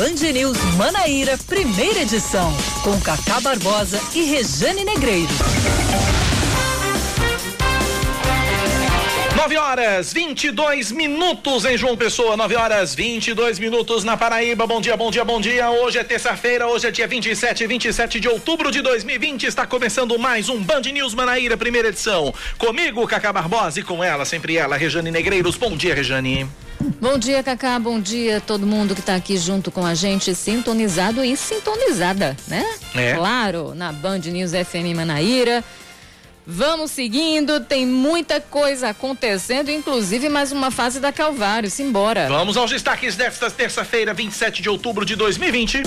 Band News Manaíra, primeira edição, com Cacá Barbosa e Rejane Negreiro. 9 horas 22 minutos em João Pessoa, 9 horas 22 minutos na Paraíba. Bom dia, bom dia, bom dia. Hoje é terça-feira, hoje é dia 27, 27 de outubro de 2020. Está começando mais um Band News Manaíra, primeira edição. Comigo, Cacá Barbosa e com ela, sempre ela, Rejane Negreiros. Bom dia, Rejane. Bom dia, Cacá. Bom dia todo mundo que está aqui junto com a gente, sintonizado e sintonizada, né? É. Claro, na Band News FM Manaíra. Vamos seguindo, tem muita coisa acontecendo, inclusive mais uma fase da Calvário. Simbora. Vamos aos destaques desta terça-feira, 27 de outubro de 2020.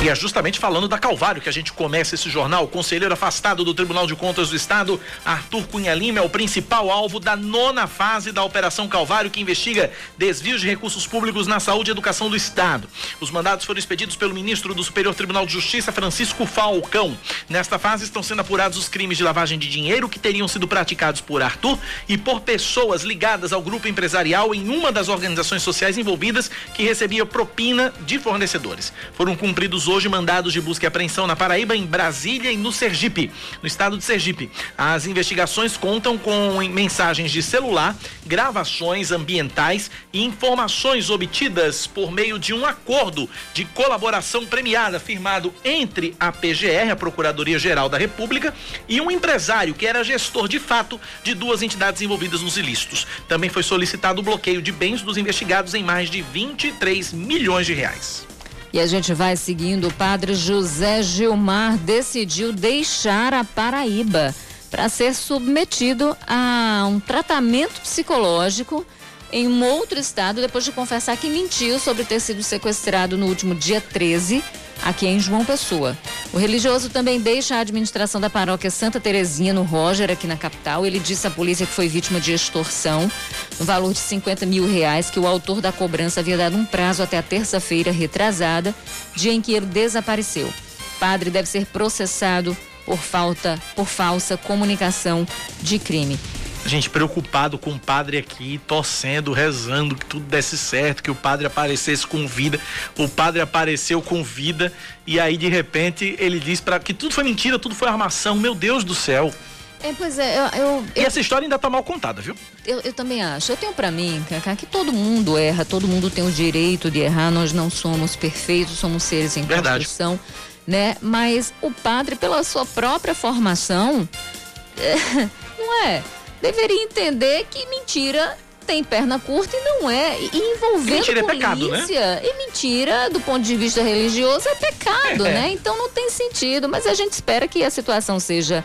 E é justamente falando da Calvário que a gente começa esse jornal. O conselheiro afastado do Tribunal de Contas do Estado, Arthur Cunha Lima, é o principal alvo da nona fase da Operação Calvário, que investiga desvios de recursos públicos na saúde e educação do Estado. Os mandados foram expedidos pelo ministro do Superior Tribunal de Justiça, Francisco Falcão. Nesta fase estão sendo apurados os crimes de lavagem de dinheiro que teriam sido praticados por Arthur e por pessoas ligadas ao grupo empresarial em uma das organizações sociais envolvidas que recebia propina de fornecedores. Foram cumpridos hoje mandados de busca e apreensão na Paraíba, em Brasília e no Sergipe, no estado de Sergipe. As investigações contam com mensagens de celular, gravações ambientais e informações obtidas por meio de um acordo de colaboração premiada firmado entre a PGR, a Procuradoria Geral da República, e um empresário que era gestor de fato de duas entidades envolvidas nos ilícitos. Também foi solicitado o bloqueio de bens dos investigados em mais de 23 milhões de reais. E a gente vai seguindo. O padre José Gilmar decidiu deixar a Paraíba para ser submetido a um tratamento psicológico em um outro estado depois de confessar que mentiu sobre ter sido sequestrado no último dia 13 aqui em João Pessoa. O religioso também deixa a administração da paróquia Santa Terezinha, no Roger, aqui na capital. Ele disse à polícia que foi vítima de extorsão, no valor de 50 mil reais, que o autor da cobrança havia dado um prazo até a terça-feira retrasada, dia em que ele desapareceu. O padre deve ser processado por falta, por falsa comunicação de crime gente preocupado com o padre aqui, torcendo, rezando que tudo desse certo, que o padre aparecesse com vida. O padre apareceu com vida e aí de repente ele diz para que tudo foi mentira, tudo foi armação. Meu Deus do céu. É, pois é, eu, eu, E essa história ainda tá mal contada, viu? Eu, eu também acho. Eu tenho para mim, Cacá, que todo mundo erra, todo mundo tem o direito de errar, nós não somos perfeitos, somos seres em Verdade. construção, né? Mas o padre, pela sua própria formação, não é? Deveria entender que mentira tem perna curta e não é. E envolvendo mentira polícia, é pecado, né? e mentira, do ponto de vista religioso, é pecado, é. né? Então não tem sentido. Mas a gente espera que a situação seja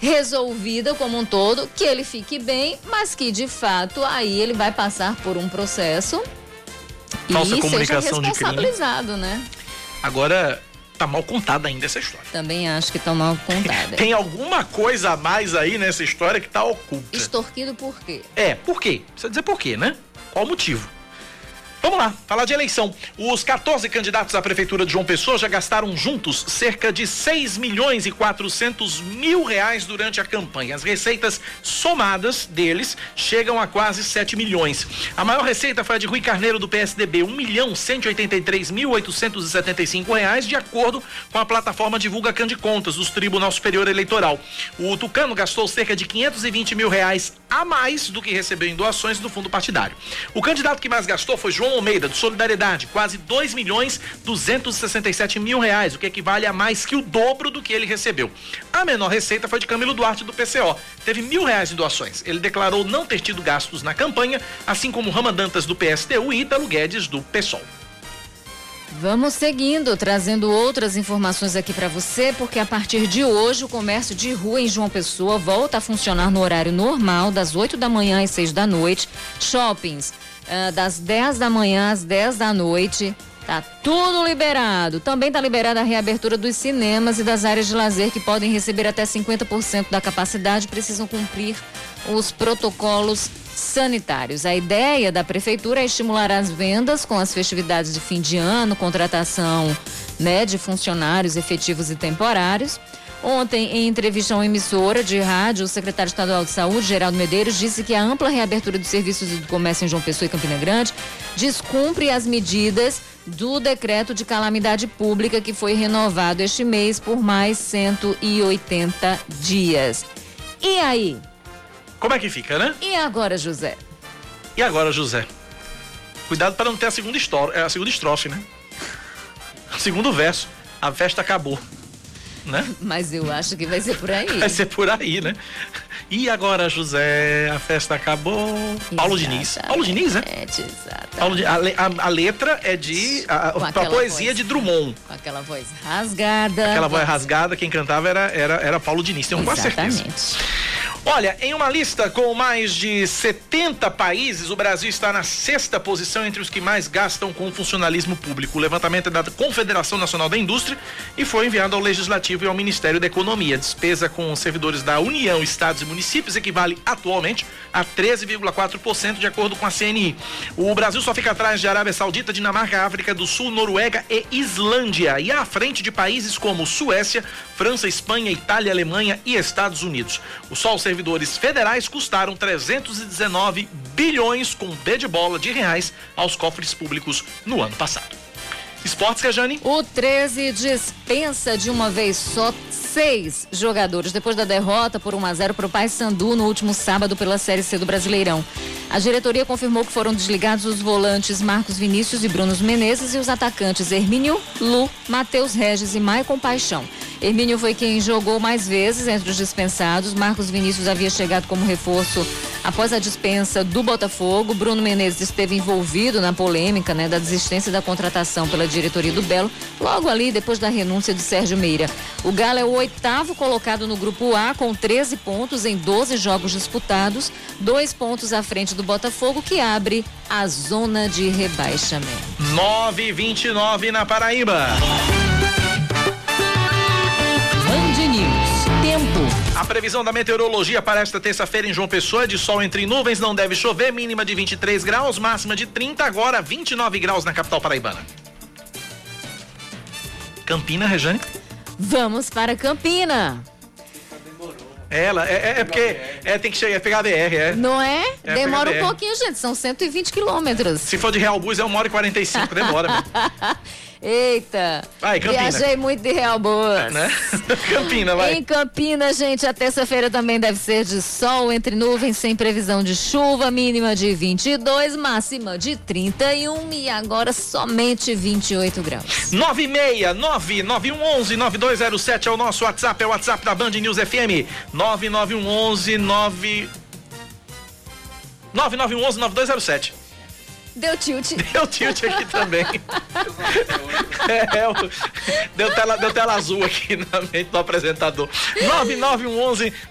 resolvida como um todo, que ele fique bem, mas que de fato aí ele vai passar por um processo Falsa e comunicação seja responsabilizado, né? Agora, tá mal contada ainda essa história. Também acho que tá mal contada. Tem alguma coisa a mais aí nessa história que tá oculta. Extorquido por quê? É, por quê? Precisa dizer por quê, né? Qual o motivo? Vamos lá, falar de eleição. Os 14 candidatos à Prefeitura de João Pessoa já gastaram juntos cerca de 6 milhões e 400 mil reais durante a campanha. As receitas somadas deles chegam a quase 7 milhões. A maior receita foi a de Rui Carneiro do PSDB, 1 milhão 183 mil 875 reais, de acordo com a plataforma Divulga Can de Contas do Tribunal Superior Eleitoral. O Tucano gastou cerca de 520 mil reais a mais do que recebeu em doações do fundo partidário. O candidato que mais gastou foi João Almeida, do Solidariedade, quase 2 milhões 267 mil reais, o que equivale a mais que o dobro do que ele recebeu. A menor receita foi de Camilo Duarte, do PCO. Teve mil reais em doações. Ele declarou não ter tido gastos na campanha, assim como Rama Dantas, do PSTU e Ítalo Guedes, do PSOL. Vamos seguindo, trazendo outras informações aqui para você, porque a partir de hoje o comércio de rua em João Pessoa volta a funcionar no horário normal, das 8 da manhã às 6 da noite. Shoppings, uh, das 10 da manhã às 10 da noite. Tá tudo liberado. Também tá liberada a reabertura dos cinemas e das áreas de lazer que podem receber até 50% da capacidade, precisam cumprir os protocolos sanitários. A ideia da prefeitura é estimular as vendas com as festividades de fim de ano, contratação né, de funcionários efetivos e temporários. Ontem, em entrevista a uma emissora de rádio, o secretário estadual de Saúde, Geraldo Medeiros, disse que a ampla reabertura dos serviços e do comércio em João Pessoa e Campina Grande descumpre as medidas do decreto de calamidade pública que foi renovado este mês por mais 180 dias. E aí? Como é que fica, né? E agora, José? E agora, José? Cuidado para não ter a segunda, estrofe, a segunda estrofe, né? Segundo verso. A festa acabou né? Mas eu acho que vai ser por aí. Vai ser por aí, né? E agora, José, a festa acabou. Exatamente. Paulo Diniz. Paulo Diniz, né? Paulo, a, a, a, letra é de. A, a poesia voz, de Drummond. Com aquela voz rasgada. Aquela voz rasgada, quem cantava era, era, era Paulo Diniz, tenho quase certeza. Olha, em uma lista com mais de 70 países, o Brasil está na sexta posição entre os que mais gastam com funcionalismo público. O levantamento é da Confederação Nacional da Indústria e foi enviado ao Legislativo e ao Ministério da Economia. A despesa com servidores da União, Estados e municípios equivale atualmente a 13,4%, de acordo com a CNI. O Brasil só fica atrás de Arábia Saudita, Dinamarca, África do Sul, Noruega e Islândia. E à frente de países como Suécia, França, Espanha, Itália, Alemanha e Estados Unidos. O Sol servidores federais custaram 319 bilhões com B de bola de reais aos cofres públicos no ano passado. Esportes, Rejane? O 13 dispensa de uma vez só seis jogadores depois da derrota por 1 a 0 para o Paysandu no último sábado pela Série C do Brasileirão. A diretoria confirmou que foram desligados os volantes Marcos Vinícius e Bruno Menezes e os atacantes Hermínio, Lu, Matheus Regis e Maicon Paixão. Hermínio foi quem jogou mais vezes entre os dispensados. Marcos Vinícius havia chegado como reforço após a dispensa do Botafogo. Bruno Menezes esteve envolvido na polêmica né, da desistência da contratação pela diretoria do Belo, logo ali depois da renúncia de Sérgio Meira. O Galo é o oitavo colocado no grupo A com 13 pontos em 12 jogos disputados, dois pontos à frente do Botafogo, que abre a zona de rebaixamento. 9:29 na Paraíba. A previsão da meteorologia para esta terça-feira em João Pessoa é de sol entre nuvens, não deve chover, mínima de 23 graus, máxima de 30, agora 29 graus na capital paraibana. Campina, Rejane? Vamos para Campina. Ela, é, é, é porque é, tem que chegar, é pegar a BR, é. Não é? é demora um pouquinho, gente, são 120 quilômetros. Se for de Real Bus é 1 hora e 45, demora. Eita. Vai, Campina. Viajei muito de Real Boas. Né? Campina, vai. Em Campina, gente, a terça-feira também deve ser de sol entre nuvens, sem previsão de chuva, mínima de 22, máxima de 31 e agora somente 28 graus. 969 9207 é o nosso WhatsApp, é o WhatsApp da Band News FM. 9911 9 9911 9207. Deu tilt. Deu tilt aqui também. é, é, deu, tela, deu tela azul aqui na mente do apresentador.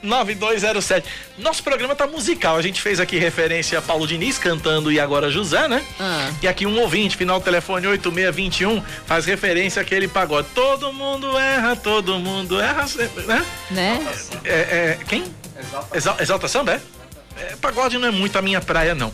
9911-9207. Nosso programa tá musical. A gente fez aqui referência a Paulo Diniz cantando E Agora José, né? Ah. E aqui um ouvinte, final do telefone 8621, faz referência àquele pagode. Todo mundo erra, todo mundo erra sempre, né? Né? É, é, quem? Exalta, Exalta Samba, é? É, pagode não é muito a minha praia, não.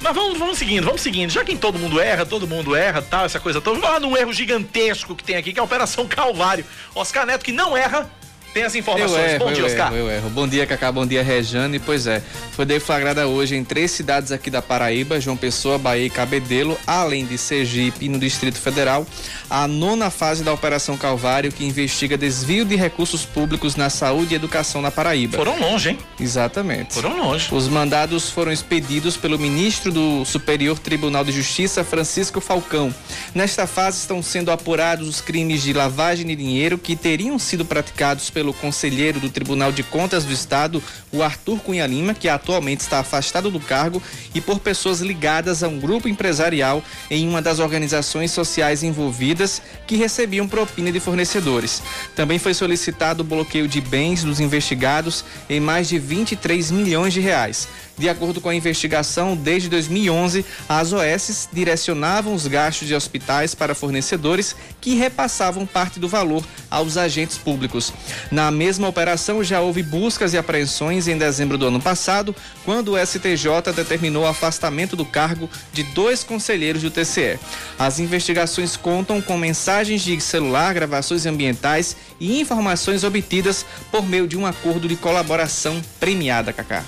Mas vamos, vamos seguindo, vamos seguindo. Já que todo mundo erra, todo mundo erra, tal, essa coisa toda. Vamos lá num erro gigantesco que tem aqui, que é a Operação Calvário. Oscar Neto, que não erra, tem as informações. Erro, bom dia, Oscar. Erro, eu erro. Bom dia, Cacá. Bom dia, Rejane. Pois é, foi deflagrada hoje em três cidades aqui da Paraíba, João Pessoa, Bahia e Cabedelo, além de Sergipe no Distrito Federal, a nona fase da Operação Calvário, que investiga desvio de recursos públicos na saúde e educação na Paraíba. Foram longe, hein? Exatamente. Foram longe. Os mandados foram expedidos pelo ministro do Superior Tribunal de Justiça, Francisco Falcão. Nesta fase estão sendo apurados os crimes de lavagem de dinheiro que teriam sido praticados pelo conselheiro do Tribunal de Contas do Estado, o Arthur Cunha Lima, que atualmente está afastado do cargo, e por pessoas ligadas a um grupo empresarial em uma das organizações sociais envolvidas que recebiam propina de fornecedores. Também foi solicitado o bloqueio de bens dos investigados em mais de 23 milhões de reais. De acordo com a investigação, desde 2011, as OS direcionavam os gastos de hospitais para fornecedores que repassavam parte do valor aos agentes públicos. Na mesma operação, já houve buscas e apreensões em dezembro do ano passado, quando o STJ determinou o afastamento do cargo de dois conselheiros do TCE. As investigações contam com mensagens de celular, gravações ambientais e informações obtidas por meio de um acordo de colaboração premiada, Cacá.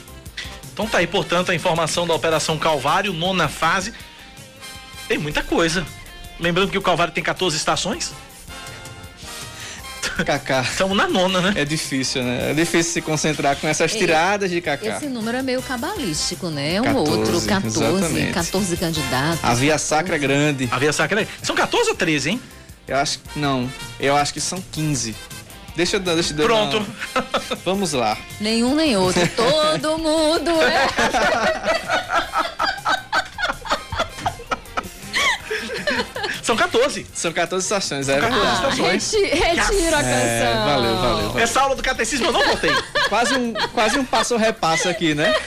Então tá aí, portanto, a informação da Operação Calvário, nona fase. Tem muita coisa. Lembrando que o Calvário tem 14 estações. Cacá. Estamos na nona, né? É difícil, né? É difícil se concentrar com essas tiradas de Cacá. Esse número é meio cabalístico, né? Um 14, outro, 14, exatamente. 14 candidatos. A via sacra é grande. A via sacra é... São 14 ou 13, hein? Eu acho que não. Eu acho que são 15. Deixa eu deixa eu Pronto. Vamos lá. Nenhum nem outro. Todo mundo é. São 14. São 14 estações, é 14 verdade. estações. Reti, retiro a canção. É, valeu, valeu, valeu. Essa aula do catecismo eu não voltei. quase um, quase um passo repasso aqui, né?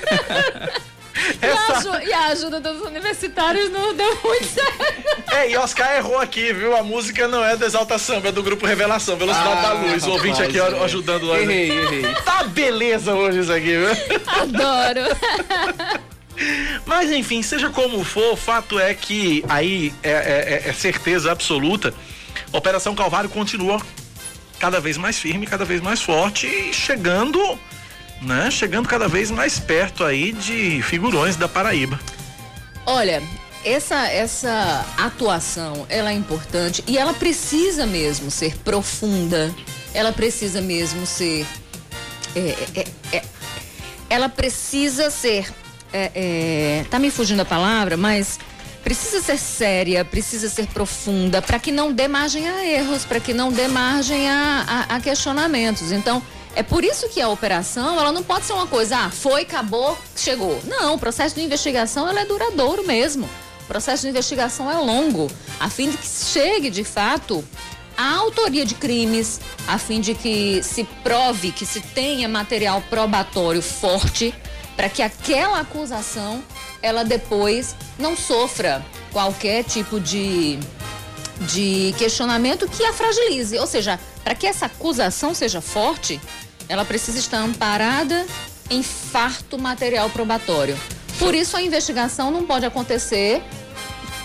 E, a ajuda, e, a ajuda dos universitários não deu muito certo. É, e Oscar errou aqui, viu? A música não é do Exalta Samba, é do grupo Revelação, Velocidade ah, da Luz. O ouvinte aqui é. ajudando. Errei, errei. Tá beleza hoje isso aqui, viu? Adoro. Mas enfim, seja como for, o fato é que aí é, é, é, é certeza absoluta. Operação Calvário continua cada vez mais firme, cada vez mais forte e chegando, né? Chegando cada vez mais perto aí de figurões da Paraíba. Olha, essa essa atuação, ela é importante e ela precisa mesmo ser profunda. Ela precisa mesmo ser é, é, é, ela precisa ser é, é, tá me fugindo a palavra, mas precisa ser séria, precisa ser profunda, para que não dê margem a erros, para que não dê margem a, a, a, questionamentos. Então, é por isso que a operação, ela não pode ser uma coisa, ah, foi, acabou, chegou. Não, o processo de investigação, ela é duradouro mesmo. O processo de investigação é longo, a fim de que chegue, de fato, a autoria de crimes, a fim de que se prove, que se tenha material probatório forte para que aquela acusação ela depois não sofra qualquer tipo de, de questionamento que a fragilize. Ou seja, para que essa acusação seja forte, ela precisa estar amparada em farto material probatório. Por isso a investigação não pode acontecer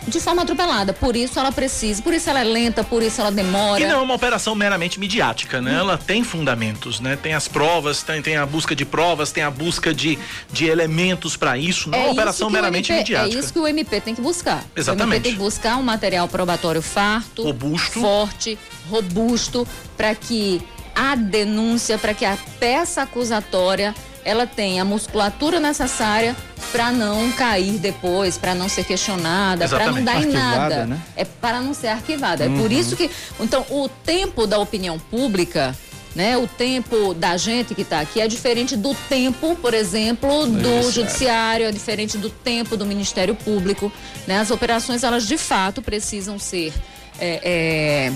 de forma atropelada. Por isso ela precisa, por isso ela é lenta, por isso ela demora. E não é uma operação meramente midiática, né? Hum. Ela tem fundamentos, né? Tem as provas, tem, tem a busca de provas, tem a busca de, de elementos para isso. Não é, é uma operação meramente MP, midiática. É isso que o MP tem que buscar. Exatamente. O MP tem que buscar um material probatório farto, robusto, forte, robusto, para que a denúncia, para que a peça acusatória ela tem a musculatura necessária para não cair depois, para não ser questionada, para não dar em nada. Né? É para não ser arquivada. Uhum. É por uhum. isso que, então, o tempo da opinião pública né? O tempo da gente que está aqui é diferente do tempo, por exemplo, do judiciário. judiciário, é diferente do tempo do Ministério Público, né? As operações elas de fato precisam ser é, é,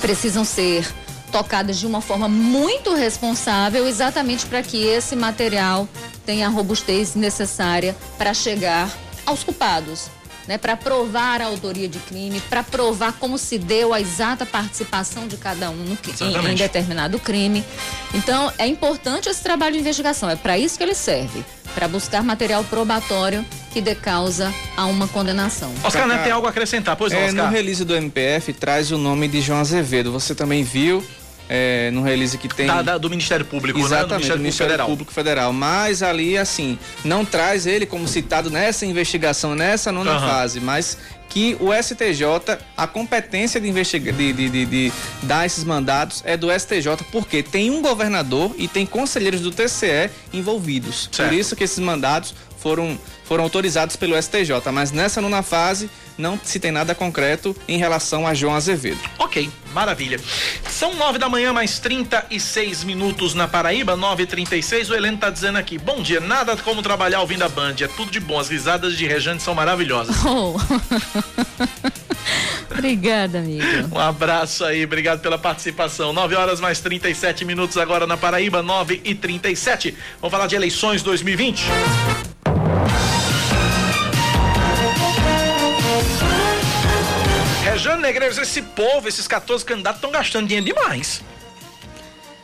precisam ser tocadas de uma forma muito responsável, exatamente para que esse material tenha a robustez necessária para chegar aos culpados. Né, para provar a autoria de crime, para provar como se deu a exata participação de cada um no, em, em, determinado crime. Então, é importante esse trabalho de investigação, é para isso que ele serve para buscar material probatório que dê causa a uma condenação. Oscar, né, tem algo a acrescentar? Pois é, Oscar. No release do MPF traz o nome de João Azevedo. Você também viu é, no release que tem. Da, da, do Ministério Público, Exatamente, né? Do Ministério, do Ministério Federal. Público Federal. Mas ali, assim, não traz ele como citado nessa investigação, nessa nona uhum. fase, mas que o STJ, a competência de, investigar, de, de, de, de, dar esses mandatos é do STJ, porque tem um governador e tem conselheiros do TCE envolvidos. Certo. Por isso que esses mandatos foram, foram autorizados pelo STJ, mas nessa nona fase não se tem nada concreto em relação a João Azevedo. Ok, maravilha. São nove da manhã, mais 36 minutos na Paraíba, nove e trinta e seis. O Heleno tá dizendo aqui, bom dia, nada como trabalhar ouvindo a Band, é tudo de bom, as risadas de Rejane são maravilhosas. Oh. Obrigada, amigo. Um abraço aí, obrigado pela participação. 9 horas mais 37 minutos agora na Paraíba, 9 e 37. Vamos falar de eleições 2020. Rejane Negreiros, esse povo, esses 14 candidatos estão gastando dinheiro demais.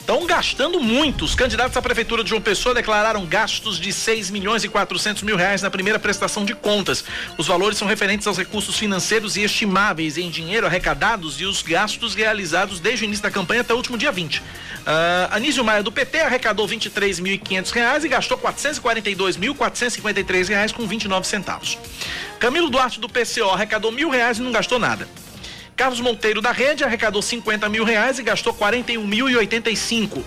estão gastando muito. Os candidatos à prefeitura de João Pessoa declararam gastos de 6 milhões e 400 mil reais na primeira prestação de contas. Os valores são referentes aos recursos financeiros e estimáveis em dinheiro arrecadados e os gastos realizados desde o início da campanha até o último dia 20. Uh, ah, Anísio Maia do PT arrecadou 23.500 reais e gastou 442.453 reais com 29 centavos. Camilo Duarte do PCO arrecadou mil reais e não gastou nada. Carlos Monteiro da Rede arrecadou 50 mil reais e gastou 41 mil e 85.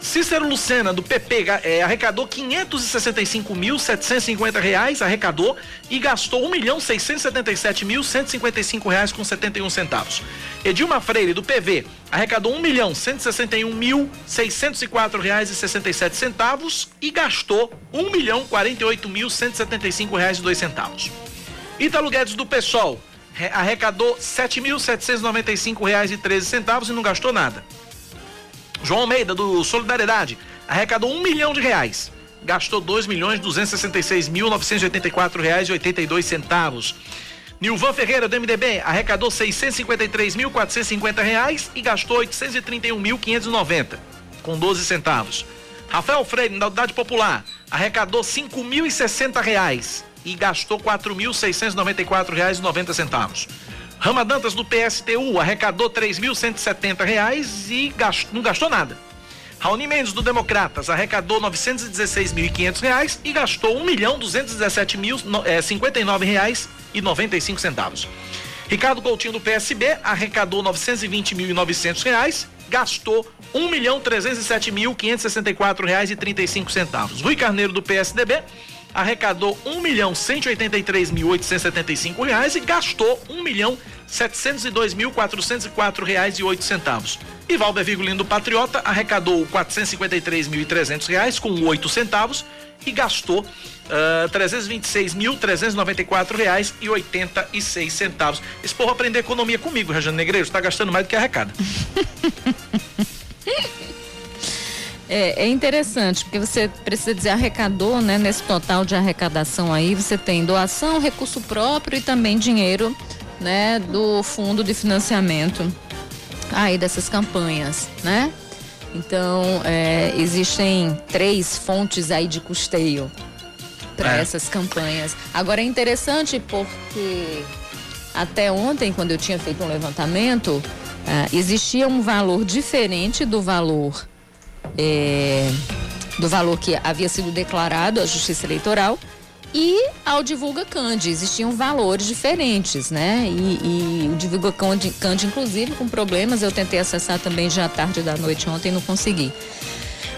Cícero Lucena, do PP, é, arrecadou 565 mil 750 reais, arrecadou e gastou 1 milhão 677 mil 155 reais com 71 centavos. Edilma Freire, do PV, arrecadou 1 milhão 161 mil 604 reais e 67 centavos e gastou 1 milhão 48 mil 175 reais e 2 centavos. Ítalo Guedes, do PSOL, arrecadou R$ 7.795,13 e não gastou nada. João Almeida, do Solidariedade, arrecadou um milhão de reais. Gastou dois milhões duzentos e mil reais e oitenta e centavos. Nilvan Ferreira, do MDB, arrecadou seiscentos quatrocentos reais e gastou oitocentos quinhentos com 12 centavos. Rafael Freire, da Unidade Popular, arrecadou cinco mil e reais e gastou R$ 4.694,90. Rama Dantas do PSTU arrecadou R$ 3.170 e gastou, não gastou nada. Raoni Mendes do Democratas arrecadou R$ 916.500 e gastou R$ 1.217.059,95. Ricardo Coutinho do PSB arrecadou R$ 920.900, gastou R$ 1.307.564,35. Rui Carneiro do PSDB arrecadou milhão cento e gastou milhão setecentos e Valber Vigolino do Patriota arrecadou trezentos reais com oito centavos e gastou uh, seis centavos. Esse povo aprender economia comigo, Regiane Negreiro, está gastando mais do que arrecada. É, é, interessante, porque você precisa dizer arrecadou, né? Nesse total de arrecadação aí, você tem doação, recurso próprio e também dinheiro, né? Do fundo de financiamento aí dessas campanhas, né? Então, é, existem três fontes aí de custeio para é. essas campanhas. Agora é interessante porque até ontem, quando eu tinha feito um levantamento, é, existia um valor diferente do valor é, do valor que havia sido declarado à Justiça Eleitoral e ao Divulga Cande. Existiam valores diferentes, né? E, e o Divulga Cande, inclusive, com problemas, eu tentei acessar também já à tarde da noite ontem não consegui.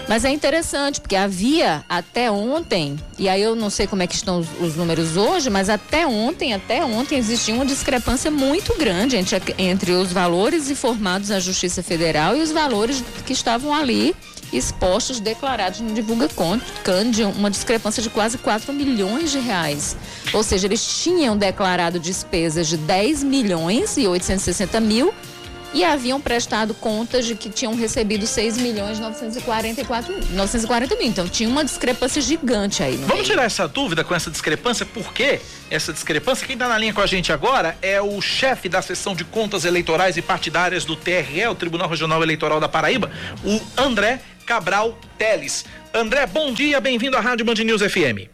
Mas é interessante, porque havia até ontem, e aí eu não sei como é que estão os, os números hoje, mas até ontem, até ontem existia uma discrepância muito grande entre, entre os valores informados à Justiça Federal e os valores que estavam ali expostos declarados no Divulga Cande, uma discrepância de quase 4 milhões de reais. Ou seja, eles tinham declarado despesas de 10 milhões e 860 mil e haviam prestado contas de que tinham recebido 6 milhões 944 940 mil. Então tinha uma discrepância gigante aí. Vamos meio. tirar essa dúvida com essa discrepância, por quê essa discrepância? Quem está na linha com a gente agora é o chefe da seção de contas eleitorais e partidárias do TRE, o Tribunal Regional Eleitoral da Paraíba, o André Cabral Teles. André, bom dia, bem-vindo à Rádio Band News FM.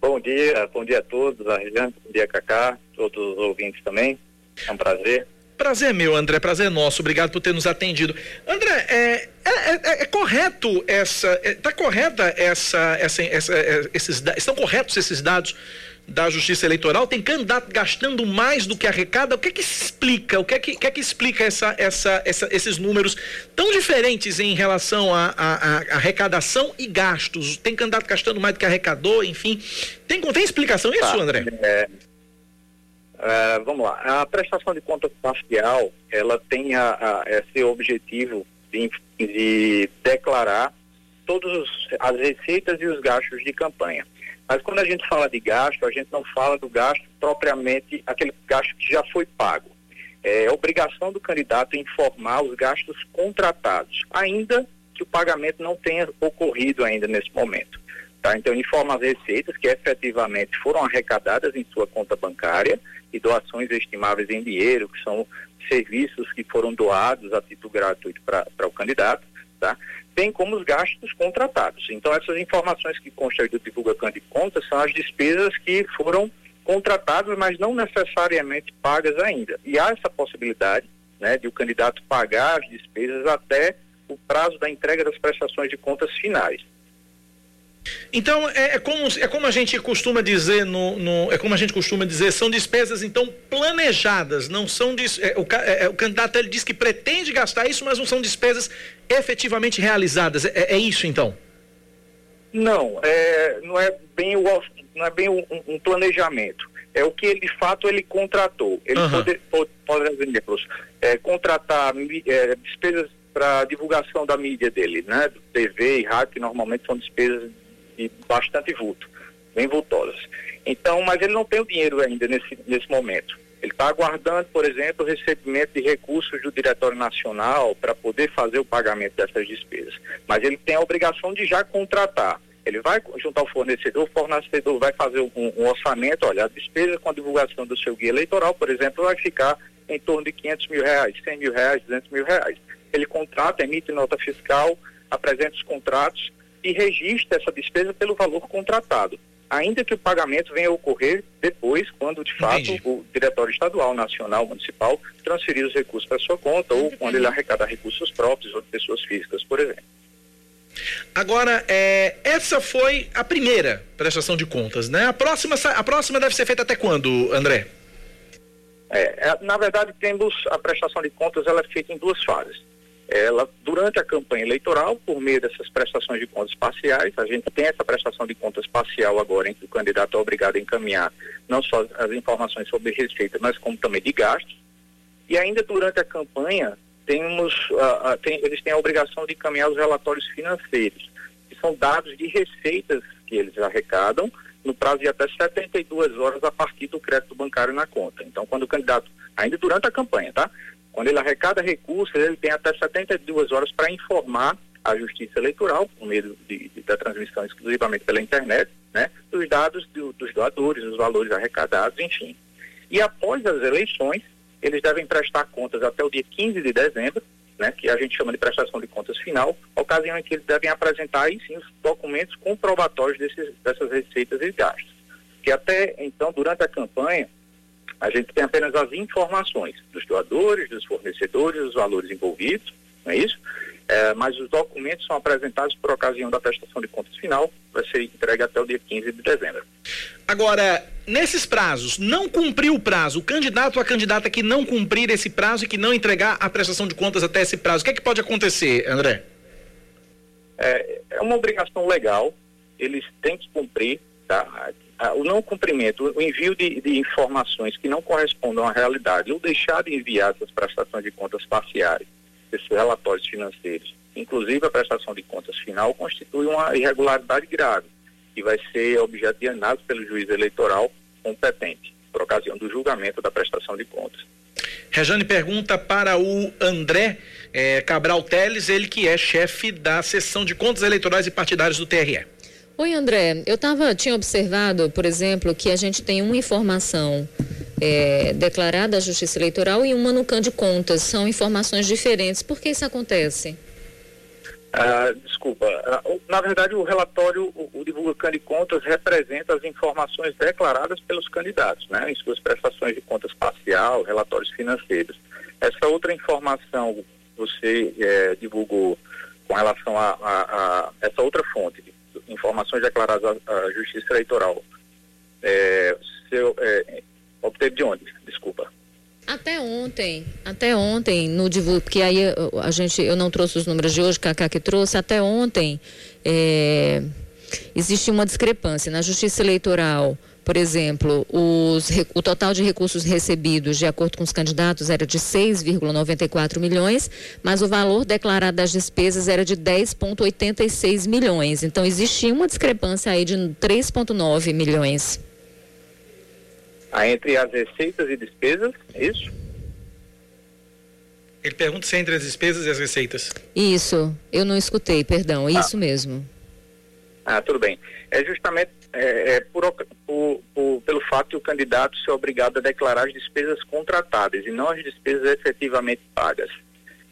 Bom dia, bom dia a todos, a Regiane, bom dia Cacá, todos os ouvintes também. É um prazer. Prazer meu, André, prazer nosso. Obrigado por ter nos atendido. André, é, é, é, é correto essa, está é, correta essa, essa, essa, é, esses, estão corretos esses dados da Justiça Eleitoral, tem candidato gastando mais do que arrecada. O que é que explica? O que é que, que, é que explica essa, essa, essa, esses números tão diferentes em relação à arrecadação e gastos? Tem candidato gastando mais do que arrecadou, enfim. Tem, tem explicação isso, tá, André? É, é, vamos lá. A prestação de contas parcial, ela tem a, a esse objetivo de, de declarar todas as receitas e os gastos de campanha. Mas quando a gente fala de gasto, a gente não fala do gasto propriamente, aquele gasto que já foi pago. É obrigação do candidato informar os gastos contratados, ainda que o pagamento não tenha ocorrido ainda nesse momento. Tá? Então, informa as receitas que efetivamente foram arrecadadas em sua conta bancária e doações estimáveis em dinheiro, que são serviços que foram doados a título gratuito para o candidato, tá? Bem como os gastos contratados. Então, essas informações que constam do divulgação de contas são as despesas que foram contratadas, mas não necessariamente pagas ainda. E há essa possibilidade né, de o candidato pagar as despesas até o prazo da entrega das prestações de contas finais. Então é, é, como, é como a gente costuma dizer no, no, é como a gente costuma dizer são despesas então planejadas não são é, o, é, é, o, candidato ele diz que pretende gastar isso mas não são despesas efetivamente realizadas é, é isso então não é não é bem o não é bem um, um planejamento é o que ele de fato ele contratou ele uhum. pode, pode, pode é, contratar despesas para divulgação da mídia dele, né? TV e rádio, que normalmente são despesas de bastante vulto, bem vultosas. Então, mas ele não tem o dinheiro ainda nesse, nesse momento. Ele está aguardando, por exemplo, o recebimento de recursos do Diretório Nacional para poder fazer o pagamento dessas despesas. Mas ele tem a obrigação de já contratar. Ele vai juntar o fornecedor, o fornecedor vai fazer um, um orçamento, olha, a despesa com a divulgação do seu guia eleitoral, por exemplo, vai ficar em torno de 500 mil reais, 100 mil reais, 200 mil reais ele contrata, emite nota fiscal, apresenta os contratos e registra essa despesa pelo valor contratado. Ainda que o pagamento venha a ocorrer depois, quando de fato Entendi. o diretório estadual, nacional, municipal transferir os recursos para sua conta ou quando ele arrecadar recursos próprios ou de pessoas físicas, por exemplo. Agora, é, essa foi a primeira prestação de contas, né? A próxima, a próxima deve ser feita até quando, André? É, é, na verdade, temos a prestação de contas, ela é feita em duas fases ela, durante a campanha eleitoral, por meio dessas prestações de contas parciais, a gente tem essa prestação de contas parcial agora em que o candidato é obrigado a encaminhar não só as informações sobre receita, mas como também de gastos. E ainda durante a campanha, temos, uh, uh, tem, eles têm a obrigação de encaminhar os relatórios financeiros, que são dados de receitas que eles arrecadam no prazo de até 72 horas a partir do crédito bancário na conta. Então, quando o candidato, ainda durante a campanha, tá? Quando ele arrecada recursos, ele tem até 72 horas para informar a Justiça Eleitoral, por meio de, de, da transmissão exclusivamente pela internet, né, dos dados do, dos doadores, dos valores arrecadados, enfim. E após as eleições, eles devem prestar contas até o dia 15 de dezembro, né, que a gente chama de prestação de contas final, ocasião em que eles devem apresentar aí sim os documentos comprobatórios desses, dessas receitas e gastos. Que até então, durante a campanha, a gente tem apenas as informações dos doadores, dos fornecedores, dos valores envolvidos, não é isso? É, mas os documentos são apresentados por ocasião da prestação de contas final, vai ser entregue até o dia 15 de dezembro. Agora, nesses prazos, não cumprir o prazo, o candidato ou a candidata que não cumprir esse prazo e que não entregar a prestação de contas até esse prazo, o que é que pode acontecer, André? É, é uma obrigação legal, eles têm que cumprir, tá? Ah, o não cumprimento, o envio de, de, informações que não correspondam à realidade, ou deixar de enviar essas prestações de contas parciais, esses relatórios financeiros, inclusive a prestação de contas final, constitui uma irregularidade grave e vai ser objeto de análise pelo juiz eleitoral competente, por ocasião do julgamento da prestação de contas. Rejane pergunta para o André eh, Cabral Teles, ele que é chefe da seção de contas eleitorais e partidários do TRE. Oi, André. Eu tava, tinha observado, por exemplo, que a gente tem uma informação é, declarada à Justiça Eleitoral e uma no CAN de Contas. São informações diferentes. Por que isso acontece? Ah, desculpa. Ah, na verdade, o relatório, o, o CAN de Contas, representa as informações declaradas pelos candidatos, né? Em suas prestações de contas parcial, relatórios financeiros. Essa outra informação você é, divulgou com relação a, a, a essa outra fonte, informações declaradas à, Justiça Eleitoral, é, seu, é, obteve de onde? Desculpa. Até ontem, até ontem, no porque aí a gente, eu não trouxe os números de hoje, Cacá que trouxe, até ontem é, existe uma discrepância na Justiça Eleitoral por exemplo, os, o total de recursos recebidos, de acordo com os candidatos, era de 6,94 milhões, mas o valor declarado das despesas era de 10,86 milhões. Então, existia uma discrepância aí de 3,9 milhões. Ah, entre as receitas e despesas, é isso? Ele pergunta se é entre as despesas e as receitas. Isso, eu não escutei, perdão, ah. isso mesmo. Ah, tudo bem. É justamente é, é por, por, por, pelo fato de o candidato ser obrigado a declarar as despesas contratadas e não as despesas efetivamente pagas.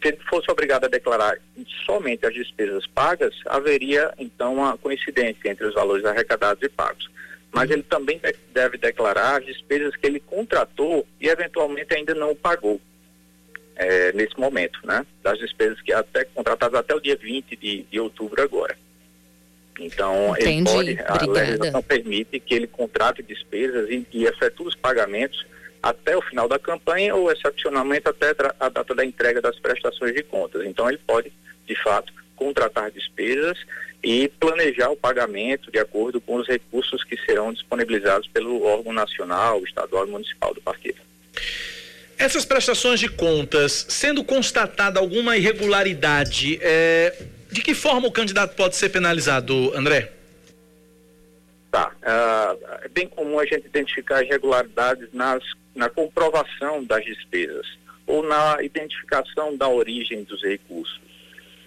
Se ele fosse obrigado a declarar somente as despesas pagas, haveria então uma coincidência entre os valores arrecadados e pagos. Mas ele também deve declarar as despesas que ele contratou e eventualmente ainda não pagou é, nesse momento, né? Das despesas que até contratadas até o dia 20 de, de outubro agora. Então, Entendi. ele pode, a legislação permite que ele contrate despesas e, e efetue os pagamentos até o final da campanha ou excepcionalmente até a data da entrega das prestações de contas. Então ele pode, de fato, contratar despesas e planejar o pagamento de acordo com os recursos que serão disponibilizados pelo órgão nacional, estadual e municipal do partido. Essas prestações de contas, sendo constatada alguma irregularidade, é, de que forma o candidato pode ser penalizado, André? Tá. Uh, é bem comum a gente identificar irregularidades nas, na comprovação das despesas ou na identificação da origem dos recursos.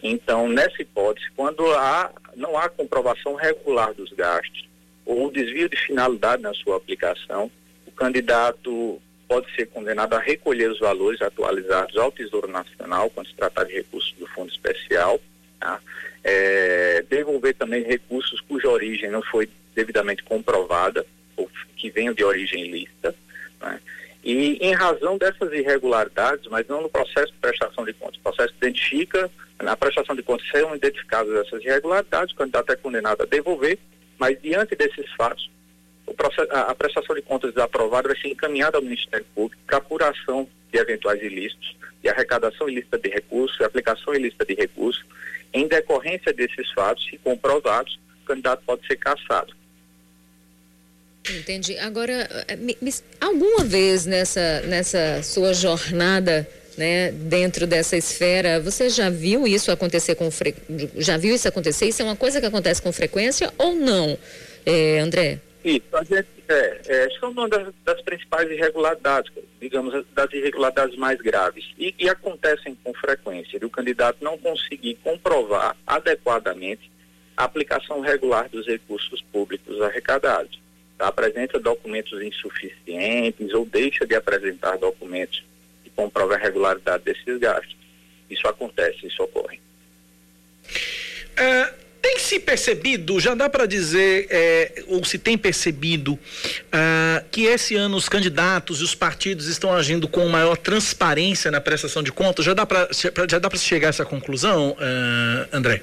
Então, nessa hipótese, quando há, não há comprovação regular dos gastos ou desvio de finalidade na sua aplicação, o candidato pode ser condenado a recolher os valores atualizados ao Tesouro Nacional, quando se tratar de recursos do Fundo Especial, tá? é, devolver também recursos cuja origem não foi devidamente comprovada ou que venham de origem ilícita. Né? E em razão dessas irregularidades, mas não no processo de prestação de contas, o processo identifica, na prestação de contas serão identificadas essas irregularidades, o candidato é condenado a devolver, mas diante desses fatos, processo, a, a, prestação de contas desaprovada vai ser encaminhada ao Ministério Público para apuração de eventuais ilícitos, de arrecadação ilícita de recursos, aplicação ilícita de recursos. Em decorrência desses fatos, se comprovados, o candidato pode ser cassado. Entendi. Agora, eh, alguma vez nessa, nessa sua jornada né, dentro dessa esfera, você já viu isso acontecer com fre... já viu isso acontecer? Isso é uma coisa que acontece com frequência ou não, é, André? Isso, a gente, é, é, são uma das, das, principais irregularidades, digamos, das irregularidades mais graves, e, e acontecem com frequência, de o candidato não conseguir comprovar adequadamente a aplicação regular dos recursos públicos arrecadados tá? apresenta documentos insuficientes ou deixa de apresentar documentos que comprovam a regularidade desses gastos. Isso acontece, isso ocorre. É, tem se percebido, já dá para dizer, é, ou se tem percebido, uh, que esse ano os candidatos e os partidos estão agindo com maior transparência na prestação de contas? Já dá para chegar a essa conclusão, uh, André?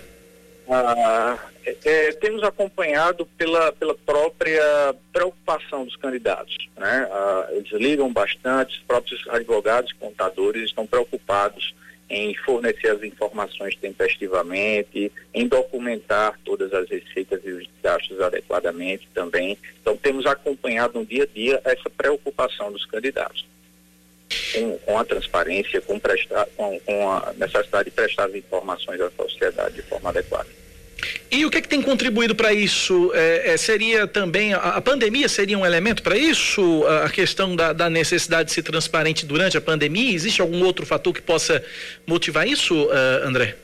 Ah, é, é, temos acompanhado pela, pela própria preocupação dos candidatos. Né? Ah, eles ligam bastante, os próprios advogados contadores estão preocupados em fornecer as informações tempestivamente, em documentar todas as receitas e os gastos adequadamente também. Então, temos acompanhado no dia a dia essa preocupação dos candidatos. Com, com a transparência, com, prestar, com, com a necessidade de prestar as informações à sociedade de forma adequada. E o que, é que tem contribuído para isso? É, é, seria também, a, a, pandemia seria um elemento para isso? A, a questão da, da, necessidade de ser transparente durante a pandemia? Existe algum outro fator que possa motivar isso, uh, André?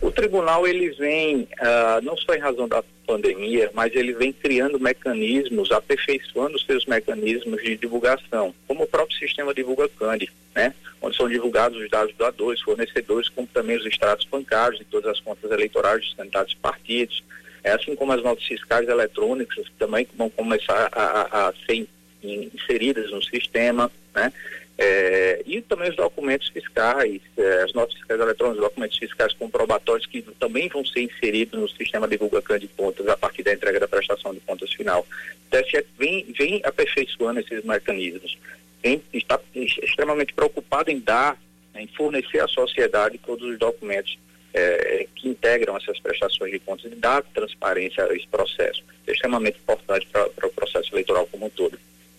O tribunal ele vem, uh, não só em razão da pandemia, mas ele vem criando mecanismos, aperfeiçoando seus mecanismos de divulgação, como o próprio sistema Divulga Cande, né? onde são divulgados os dados doadores, fornecedores, como também os extratos bancários de todas as contas eleitorais dos candidatos e partidos, é, assim como as notas fiscais eletrônicas, que também vão começar a, a, a ser inseridas no sistema, né? É, e também os documentos fiscais, é, as notas fiscais eletrônicas, documentos fiscais comprobatórios que também vão ser inseridos no sistema divulgação de contas a partir da entrega da prestação de contas final. O TSE vem, vem aperfeiçoando esses mecanismos, vem, está extremamente preocupado em dar, né, em fornecer à sociedade todos os documentos é, que integram essas prestações de contas e dar transparência a esse processo. É extremamente importante para o processo eleitoral como um todo.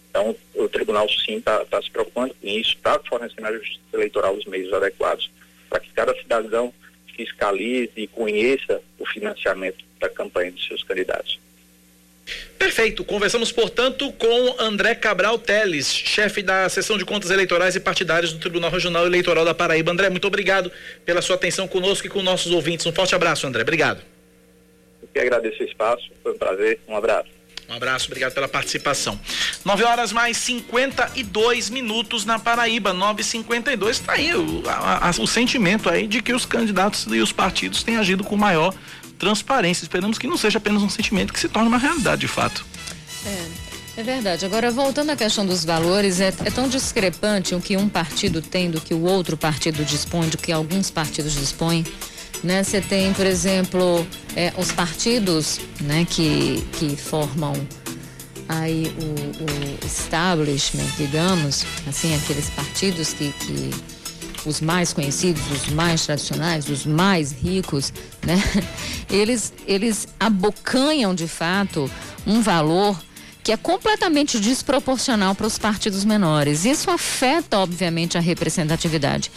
Então, o tribunal sim está tá se preocupando com isso, está fornecendo à justiça eleitoral os meios adequados para que cada cidadão fiscalize e conheça o financiamento da campanha dos seus candidatos. Perfeito. Conversamos, portanto, com André Cabral Teles, chefe da seção de contas eleitorais e partidárias do Tribunal Regional Eleitoral da Paraíba. André, muito obrigado pela sua atenção conosco e com nossos ouvintes. Um forte abraço, André. Obrigado. Eu que agradeço o espaço. Foi um prazer. Um abraço. Um abraço, obrigado pela participação. 9 horas mais 52 minutos na Paraíba, 9h52. Está aí o, a, o sentimento aí de que os candidatos e os partidos têm agido com maior transparência. Esperamos que não seja apenas um sentimento, que se torne uma realidade de fato. É. É verdade. Agora, voltando à questão dos valores, é, é, tão discrepante o que um partido tem do que o outro partido dispõe, do que alguns partidos dispõem. Né? Você tem, por exemplo, é, os partidos né, que, que formam aí o, o establishment, digamos, assim, aqueles partidos que, que os mais conhecidos, os mais tradicionais, os mais ricos, né? Eles, eles abocanham de fato um valor que é completamente desproporcional para os partidos menores. Isso afeta, obviamente, a representatividade.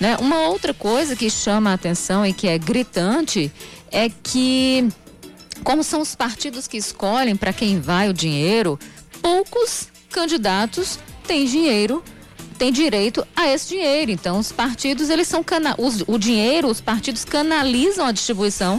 Né? Uma outra coisa que chama a atenção e que é gritante é que, como são os partidos que escolhem para quem vai o dinheiro, poucos candidatos têm dinheiro têm direito a esse dinheiro. Então, os partidos, eles são cana os, o dinheiro, os partidos canalizam a distribuição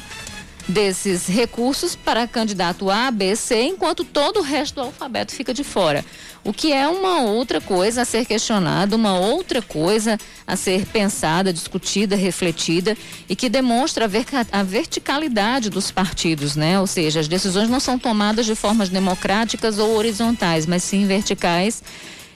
desses recursos para candidato A, B, C, enquanto todo o resto do alfabeto fica de fora. O que é uma outra coisa a ser questionada, uma outra coisa a ser pensada, discutida, refletida e que demonstra a, ver, a verticalidade dos partidos, né? Ou seja, as decisões não são tomadas de formas democráticas ou horizontais, mas sim verticais.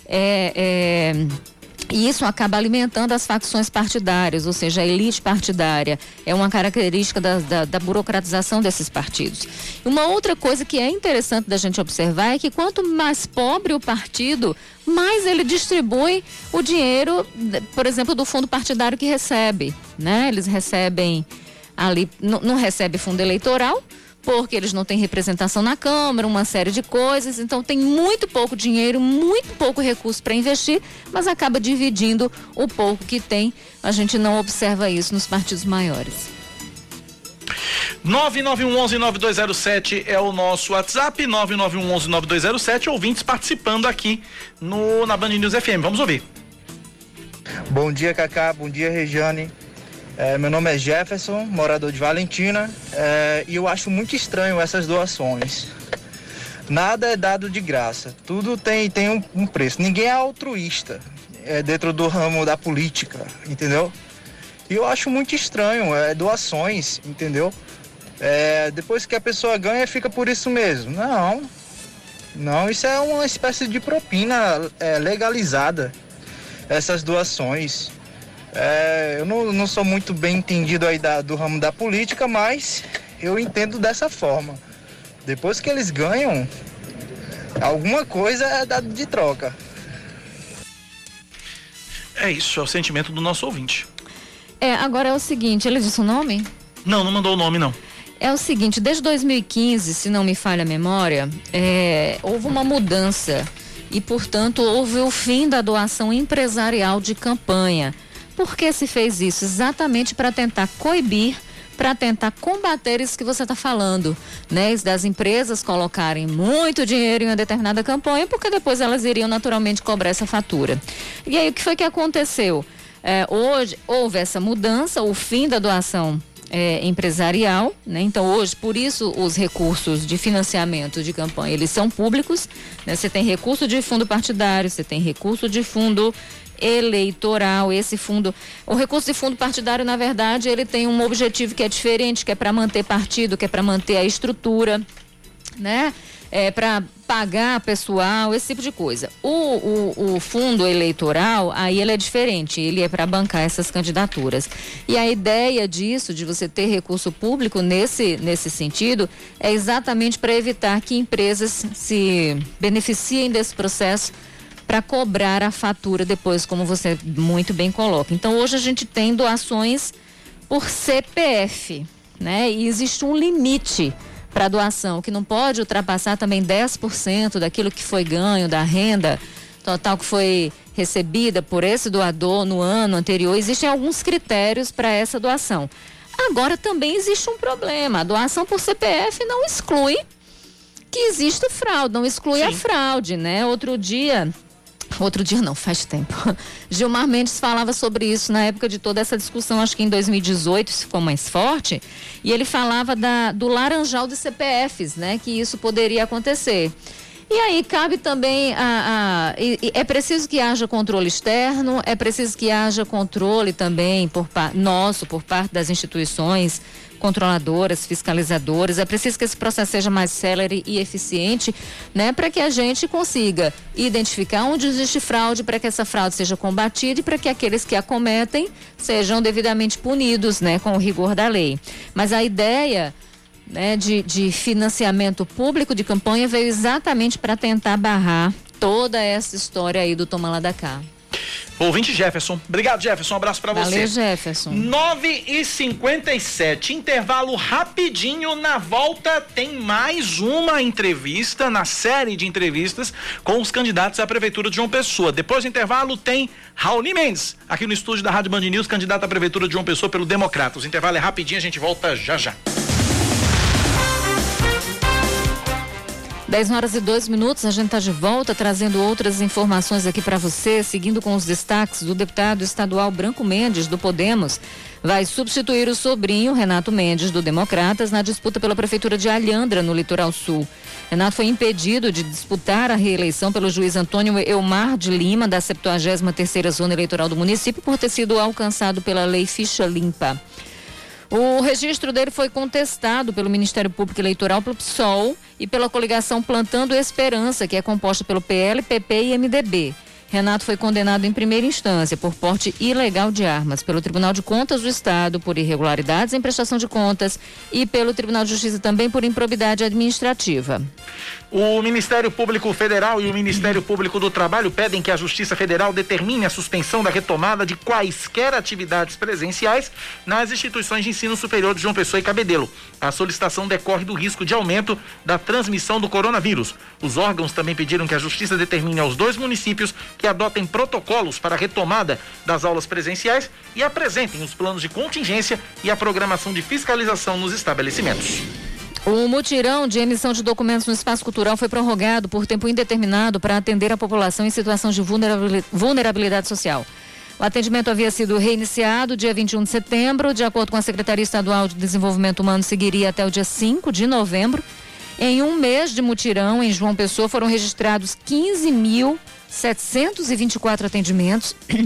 É, é e isso acaba alimentando as facções partidárias, ou seja, a elite partidária. É uma característica da, da, da, burocratização desses partidos. Uma outra coisa que é interessante da gente observar é que quanto mais pobre o partido, mais ele distribui o dinheiro, por exemplo, do fundo partidário que recebe. Né? Eles recebem ali, não, não recebe fundo eleitoral, porque eles não têm representação na Câmara, uma série de coisas, então tem muito pouco dinheiro, muito pouco recurso para investir, mas acaba dividindo o pouco que tem. A gente não observa isso nos partidos maiores. 9911-9207 é o nosso WhatsApp, 9911-9207, ouvintes participando aqui no, na Band News FM. Vamos ouvir. Bom dia, Cacá. Bom dia, Regiane. É, meu nome é Jefferson, morador de Valentina, é, e eu acho muito estranho essas doações. Nada é dado de graça, tudo tem, tem um, um preço. Ninguém é altruísta é, dentro do ramo da política, entendeu? E eu acho muito estranho, é doações, entendeu? É, depois que a pessoa ganha, fica por isso mesmo. Não, não, isso é uma espécie de propina é, legalizada, essas doações. É, eu não, não, sou muito bem entendido aí da, do ramo da política, mas eu entendo dessa forma. Depois que eles ganham, alguma coisa é dado de troca. É isso, é o sentimento do nosso ouvinte. É, agora é o seguinte, ele disse o nome? Não, não mandou o nome, não. É o seguinte, desde 2015, se não me falha a memória, é, houve uma mudança e, portanto, houve o fim da doação empresarial de campanha. Por que se fez isso? Exatamente para tentar coibir para tentar combater isso que você está falando, né? Das empresas colocarem muito dinheiro em uma determinada campanha, porque depois elas iriam naturalmente cobrar essa fatura. E aí o que foi que aconteceu? É, hoje houve essa mudança, o fim da doação é, empresarial, né? Então hoje, por isso os recursos de financiamento de campanha eles são públicos. Né? Você tem recurso de fundo partidário, você tem recurso de fundo eleitoral, esse fundo, o recurso de fundo partidário, na verdade, ele tem um objetivo que é diferente, que é para manter partido, que é para manter a estrutura, né? É para pagar pessoal, esse tipo de coisa. O, o, o fundo eleitoral, aí ele é diferente, ele é para bancar essas candidaturas. E a ideia disso, de você ter recurso público nesse, nesse sentido, é exatamente para evitar que empresas se beneficiem desse processo para cobrar a fatura depois, como você muito bem coloca. Então, hoje a gente tem doações por CPF, né? E existe um limite para doação, que não pode ultrapassar também 10% daquilo que foi ganho da renda total que foi recebida por esse doador no ano anterior. Existem alguns critérios para essa doação. Agora também existe um problema. A doação por CPF não exclui que existe fraude, não exclui Sim. a fraude, né? Outro dia Outro dia não, faz tempo. Gilmar Mendes falava sobre isso na época de toda essa discussão, acho que em 2018 isso ficou mais forte, e ele falava da, do laranjal de CPFs, né? Que isso poderia acontecer. E aí cabe também a, a e, e é preciso que haja controle externo, é preciso que haja controle também por nosso, por parte das instituições controladoras, fiscalizadoras. É preciso que esse processo seja mais célere e eficiente, né, para que a gente consiga identificar onde existe fraude, para que essa fraude seja combatida e para que aqueles que a cometem sejam devidamente punidos, né, com o rigor da lei. Mas a ideia né, de, de financiamento público de campanha veio exatamente para tentar barrar toda essa história aí do Toma lá da cá. Ouvinte Jefferson. Obrigado, Jefferson. Um abraço para você. Valeu, Jefferson. 9 e 57 Intervalo rapidinho. Na volta tem mais uma entrevista na série de entrevistas com os candidatos à Prefeitura de João Pessoa. Depois do intervalo tem Raoni Mendes, aqui no estúdio da Rádio Band News, candidato à Prefeitura de João Pessoa pelo Democratas. O intervalo é rapidinho, a gente volta já já. 10 horas e 2 minutos, a gente está de volta trazendo outras informações aqui para você, seguindo com os destaques do deputado estadual Branco Mendes, do Podemos. Vai substituir o sobrinho, Renato Mendes, do Democratas, na disputa pela Prefeitura de Alhandra, no Litoral Sul. Renato foi impedido de disputar a reeleição pelo juiz Antônio Elmar de Lima, da 73ª Zona Eleitoral do município, por ter sido alcançado pela Lei Ficha Limpa. O registro dele foi contestado pelo Ministério Público Eleitoral, pelo PSOL e pela coligação Plantando Esperança, que é composta pelo PL, PP e MDB. Renato foi condenado em primeira instância por porte ilegal de armas pelo Tribunal de Contas do Estado por irregularidades em prestação de contas e pelo Tribunal de Justiça também por improbidade administrativa. O Ministério Público Federal e o Ministério Público do Trabalho pedem que a Justiça Federal determine a suspensão da retomada de quaisquer atividades presenciais nas instituições de ensino superior de João Pessoa e Cabedelo. A solicitação decorre do risco de aumento da transmissão do coronavírus. Os órgãos também pediram que a Justiça determine aos dois municípios que adotem protocolos para a retomada das aulas presenciais e apresentem os planos de contingência e a programação de fiscalização nos estabelecimentos. O mutirão de emissão de documentos no espaço cultural foi prorrogado por tempo indeterminado para atender a população em situação de vulnerabilidade social. O atendimento havia sido reiniciado dia 21 de setembro. De acordo com a Secretaria Estadual de Desenvolvimento Humano, seguiria até o dia 5 de novembro. Em um mês de mutirão, em João Pessoa, foram registrados 15.724 atendimentos.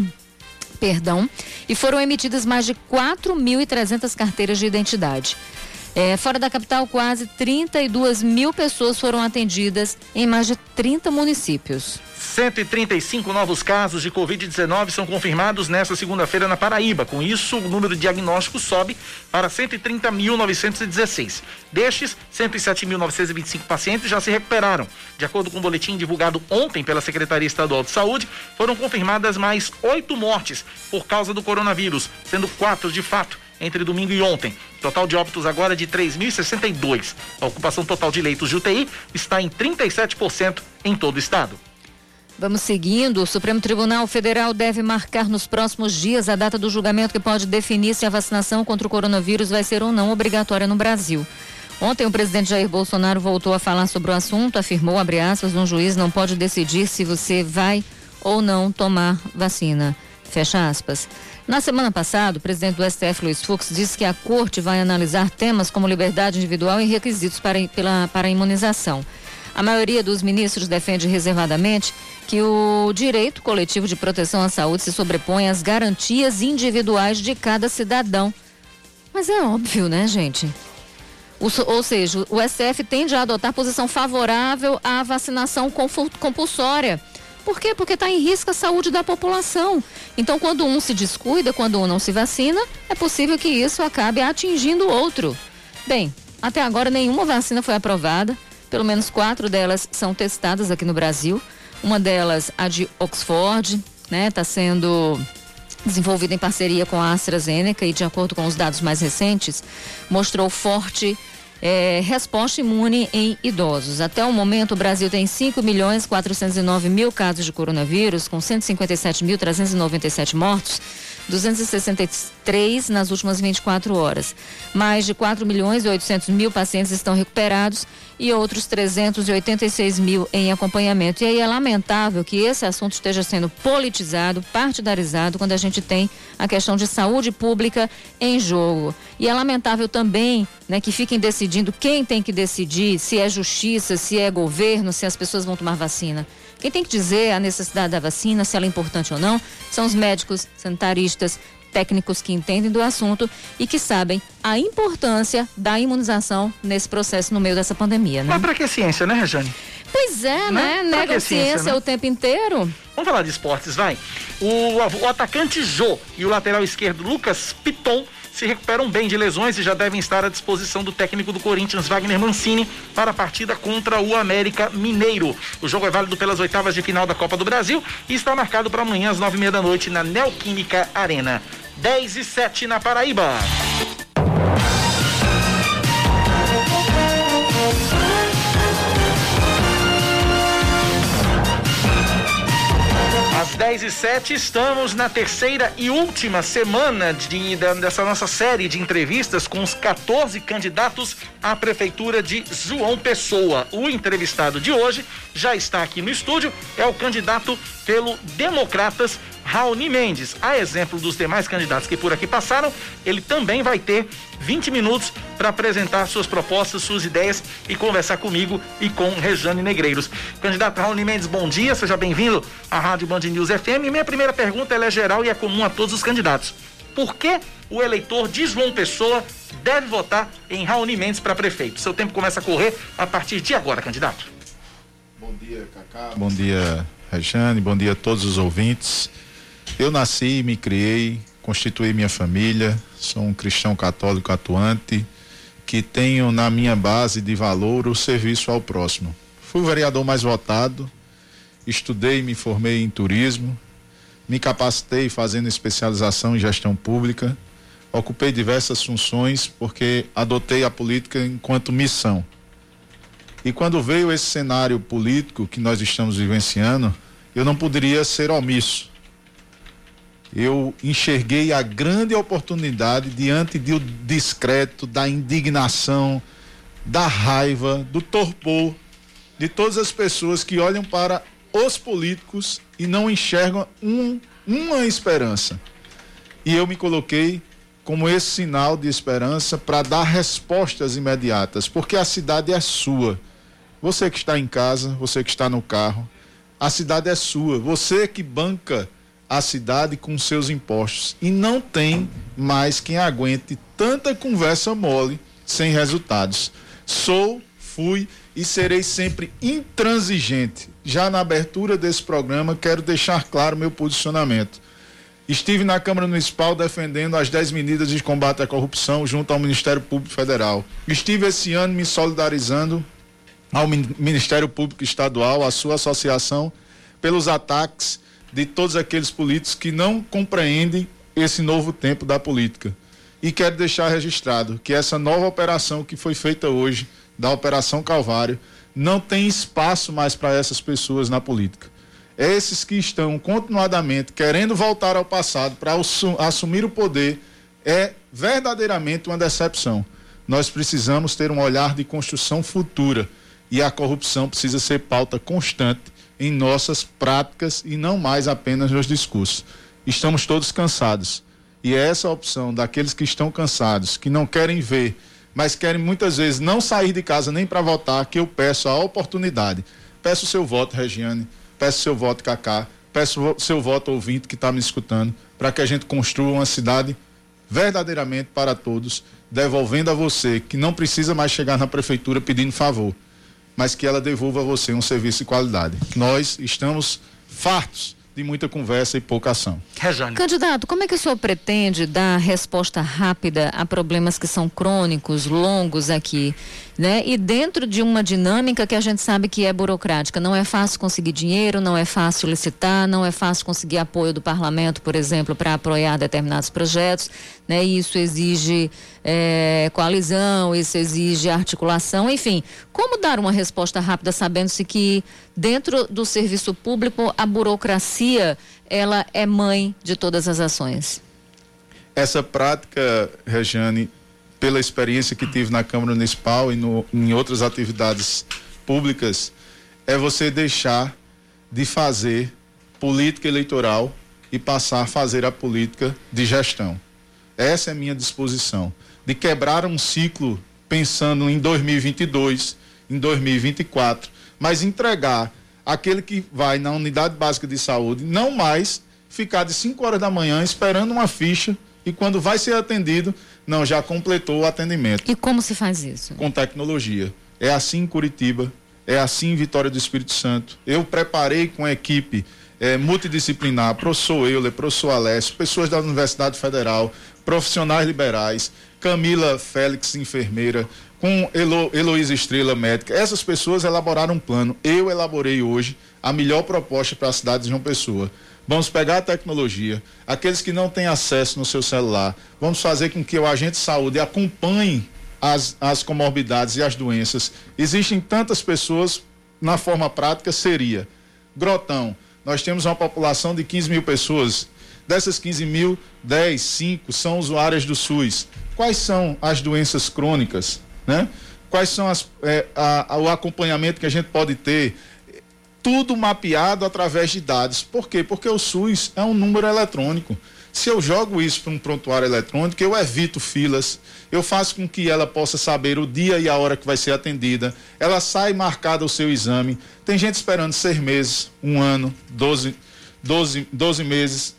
Perdão, e foram emitidas mais de 4.300 carteiras de identidade. É, fora da capital, quase 32 mil pessoas foram atendidas em mais de 30 municípios. 135 novos casos de Covid-19 são confirmados nesta segunda-feira na Paraíba. Com isso, o número de diagnósticos sobe para 130.916. Destes, 107.925 pacientes já se recuperaram. De acordo com o boletim divulgado ontem pela Secretaria Estadual de Saúde, foram confirmadas mais oito mortes por causa do coronavírus, sendo quatro de fato entre domingo e ontem. Total de óbitos agora é de 3.062. A ocupação total de leitos de UTI está em 37% em todo o estado. Vamos seguindo. O Supremo Tribunal Federal deve marcar nos próximos dias a data do julgamento que pode definir se a vacinação contra o coronavírus vai ser ou não obrigatória no Brasil. Ontem o presidente Jair Bolsonaro voltou a falar sobre o assunto, afirmou, abre aspas, um juiz não pode decidir se você vai ou não tomar vacina. Fecha aspas. Na semana passada, o presidente do STF, Luiz Fux, disse que a corte vai analisar temas como liberdade individual e requisitos para, pela, para a imunização. A maioria dos ministros defende reservadamente que o direito coletivo de proteção à saúde se sobrepõe às garantias individuais de cada cidadão. Mas é óbvio, né, gente? Ou seja, o STF tende a adotar posição favorável à vacinação compulsória por quê? Porque está em risco a saúde da população. Então, quando um se descuida, quando um não se vacina, é possível que isso acabe atingindo o outro. Bem, até agora nenhuma vacina foi aprovada. Pelo menos quatro delas são testadas aqui no Brasil. Uma delas, a de Oxford, né, está sendo desenvolvida em parceria com a AstraZeneca e, de acordo com os dados mais recentes, mostrou forte é, resposta imune em idosos. Até o momento, o Brasil tem 5 milhões 409 mil casos de coronavírus, com 157.397 mortos, 263 nas últimas 24 horas. Mais de 4 milhões e 800 mil pacientes estão recuperados e outros 386 mil em acompanhamento. E aí é lamentável que esse assunto esteja sendo politizado, partidarizado, quando a gente tem a questão de saúde pública em jogo. E é lamentável também né, que fiquem decidindo quem tem que decidir, se é justiça, se é governo, se as pessoas vão tomar vacina. Quem tem que dizer a necessidade da vacina, se ela é importante ou não, são os médicos, sanitaristas, técnicos que entendem do assunto e que sabem a importância da imunização nesse processo no meio dessa pandemia, né? Mas para que ciência, né, Rejane? Pois é, né? né? Nega ciência, ciência né? o tempo inteiro. Vamos falar de esportes, vai. O, o atacante Jô e o lateral esquerdo Lucas Piton se recuperam bem de lesões e já devem estar à disposição do técnico do Corinthians, Wagner Mancini, para a partida contra o América Mineiro. O jogo é válido pelas oitavas de final da Copa do Brasil e está marcado para amanhã às nove e meia da noite na Neoquímica Arena. 10 e 7 na Paraíba. 10 e 7 estamos na terceira e última semana de, dessa nossa série de entrevistas com os 14 candidatos à Prefeitura de João Pessoa. O entrevistado de hoje já está aqui no estúdio, é o candidato pelo Democratas Raoni Mendes. A exemplo dos demais candidatos que por aqui passaram, ele também vai ter 20 minutos para apresentar suas propostas, suas ideias e conversar comigo e com Rejane Negreiros. Candidato Raoni Mendes, bom dia, seja bem-vindo à Rádio Band News FM. Minha primeira pergunta é geral e é comum a todos os candidatos. Por que o eleitor de João Pessoa deve votar em Raoni Mendes para prefeito? Seu tempo começa a correr a partir de agora, candidato. Bom dia, Cacá. Bom dia, Rejane. Bom dia a todos os ouvintes. Eu nasci, me criei, constituí minha família, sou um cristão católico atuante, que tenho na minha base de valor o serviço ao próximo. Fui o vereador mais votado, estudei, me formei em turismo, me capacitei fazendo especialização em gestão pública, ocupei diversas funções porque adotei a política enquanto missão. E quando veio esse cenário político que nós estamos vivenciando, eu não poderia ser omisso eu enxerguei a grande oportunidade diante do discreto, da indignação, da raiva, do torpor de todas as pessoas que olham para os políticos e não enxergam um, uma esperança. E eu me coloquei como esse sinal de esperança para dar respostas imediatas, porque a cidade é sua. Você que está em casa, você que está no carro, a cidade é sua. Você que banca a cidade com seus impostos. E não tem mais quem aguente tanta conversa mole sem resultados. Sou, fui e serei sempre intransigente. Já na abertura desse programa, quero deixar claro meu posicionamento. Estive na Câmara Municipal defendendo as 10 medidas de combate à corrupção junto ao Ministério Público Federal. Estive esse ano me solidarizando ao Ministério Público Estadual, à sua associação, pelos ataques de todos aqueles políticos que não compreendem esse novo tempo da política. E quero deixar registrado que essa nova operação que foi feita hoje, da Operação Calvário, não tem espaço mais para essas pessoas na política. Esses que estão continuadamente querendo voltar ao passado para assumir o poder é verdadeiramente uma decepção. Nós precisamos ter um olhar de construção futura e a corrupção precisa ser pauta constante em nossas práticas e não mais apenas nos discursos. Estamos todos cansados. E é essa opção daqueles que estão cansados, que não querem ver, mas querem muitas vezes não sair de casa nem para votar, que eu peço a oportunidade. Peço seu voto, Regiane, peço seu voto, Cacá, peço seu voto, ouvinte que está me escutando, para que a gente construa uma cidade verdadeiramente para todos, devolvendo a você que não precisa mais chegar na prefeitura pedindo favor mas que ela devolva a você um serviço de qualidade. Nós estamos fartos de muita conversa e pouca ação. Rejane. Candidato, como é que o senhor pretende dar resposta rápida a problemas que são crônicos, longos aqui? Né? E dentro de uma dinâmica que a gente sabe que é burocrática, não é fácil conseguir dinheiro, não é fácil licitar, não é fácil conseguir apoio do parlamento, por exemplo, para apoiar determinados projetos, né? Isso exige é, coalizão, isso exige articulação, enfim, como dar uma resposta rápida sabendo-se que dentro do serviço público a burocracia ela é mãe de todas as ações? Essa prática, Regiane, pela experiência que tive na Câmara Municipal e no, em outras atividades públicas, é você deixar de fazer política eleitoral e passar a fazer a política de gestão. Essa é a minha disposição. De quebrar um ciclo pensando em 2022, em 2024, mas entregar aquele que vai na unidade básica de saúde, não mais ficar de 5 horas da manhã esperando uma ficha e quando vai ser atendido, não, já completou o atendimento. E como se faz isso? Com tecnologia. É assim em Curitiba, é assim em Vitória do Espírito Santo. Eu preparei com a equipe é, multidisciplinar, professor Euler, professor Alessio, pessoas da Universidade Federal, profissionais liberais, Camila Félix, enfermeira, com Elo, Heloísa Estrela, médica. Essas pessoas elaboraram um plano. Eu elaborei hoje a melhor proposta para a cidade de João Pessoa. Vamos pegar a tecnologia, aqueles que não têm acesso no seu celular, vamos fazer com que o agente de saúde acompanhe as, as comorbidades e as doenças. Existem tantas pessoas, na forma prática seria, Grotão, nós temos uma população de 15 mil pessoas, dessas 15 mil, 10, 5 são usuárias do SUS. Quais são as doenças crônicas, né? Quais são as, é, a, a, o acompanhamento que a gente pode ter? Tudo mapeado através de dados. Por quê? Porque o SUS é um número eletrônico. Se eu jogo isso para um prontuário eletrônico, eu evito filas, eu faço com que ela possa saber o dia e a hora que vai ser atendida, ela sai marcada o seu exame. Tem gente esperando seis meses, um ano, doze, doze, doze meses,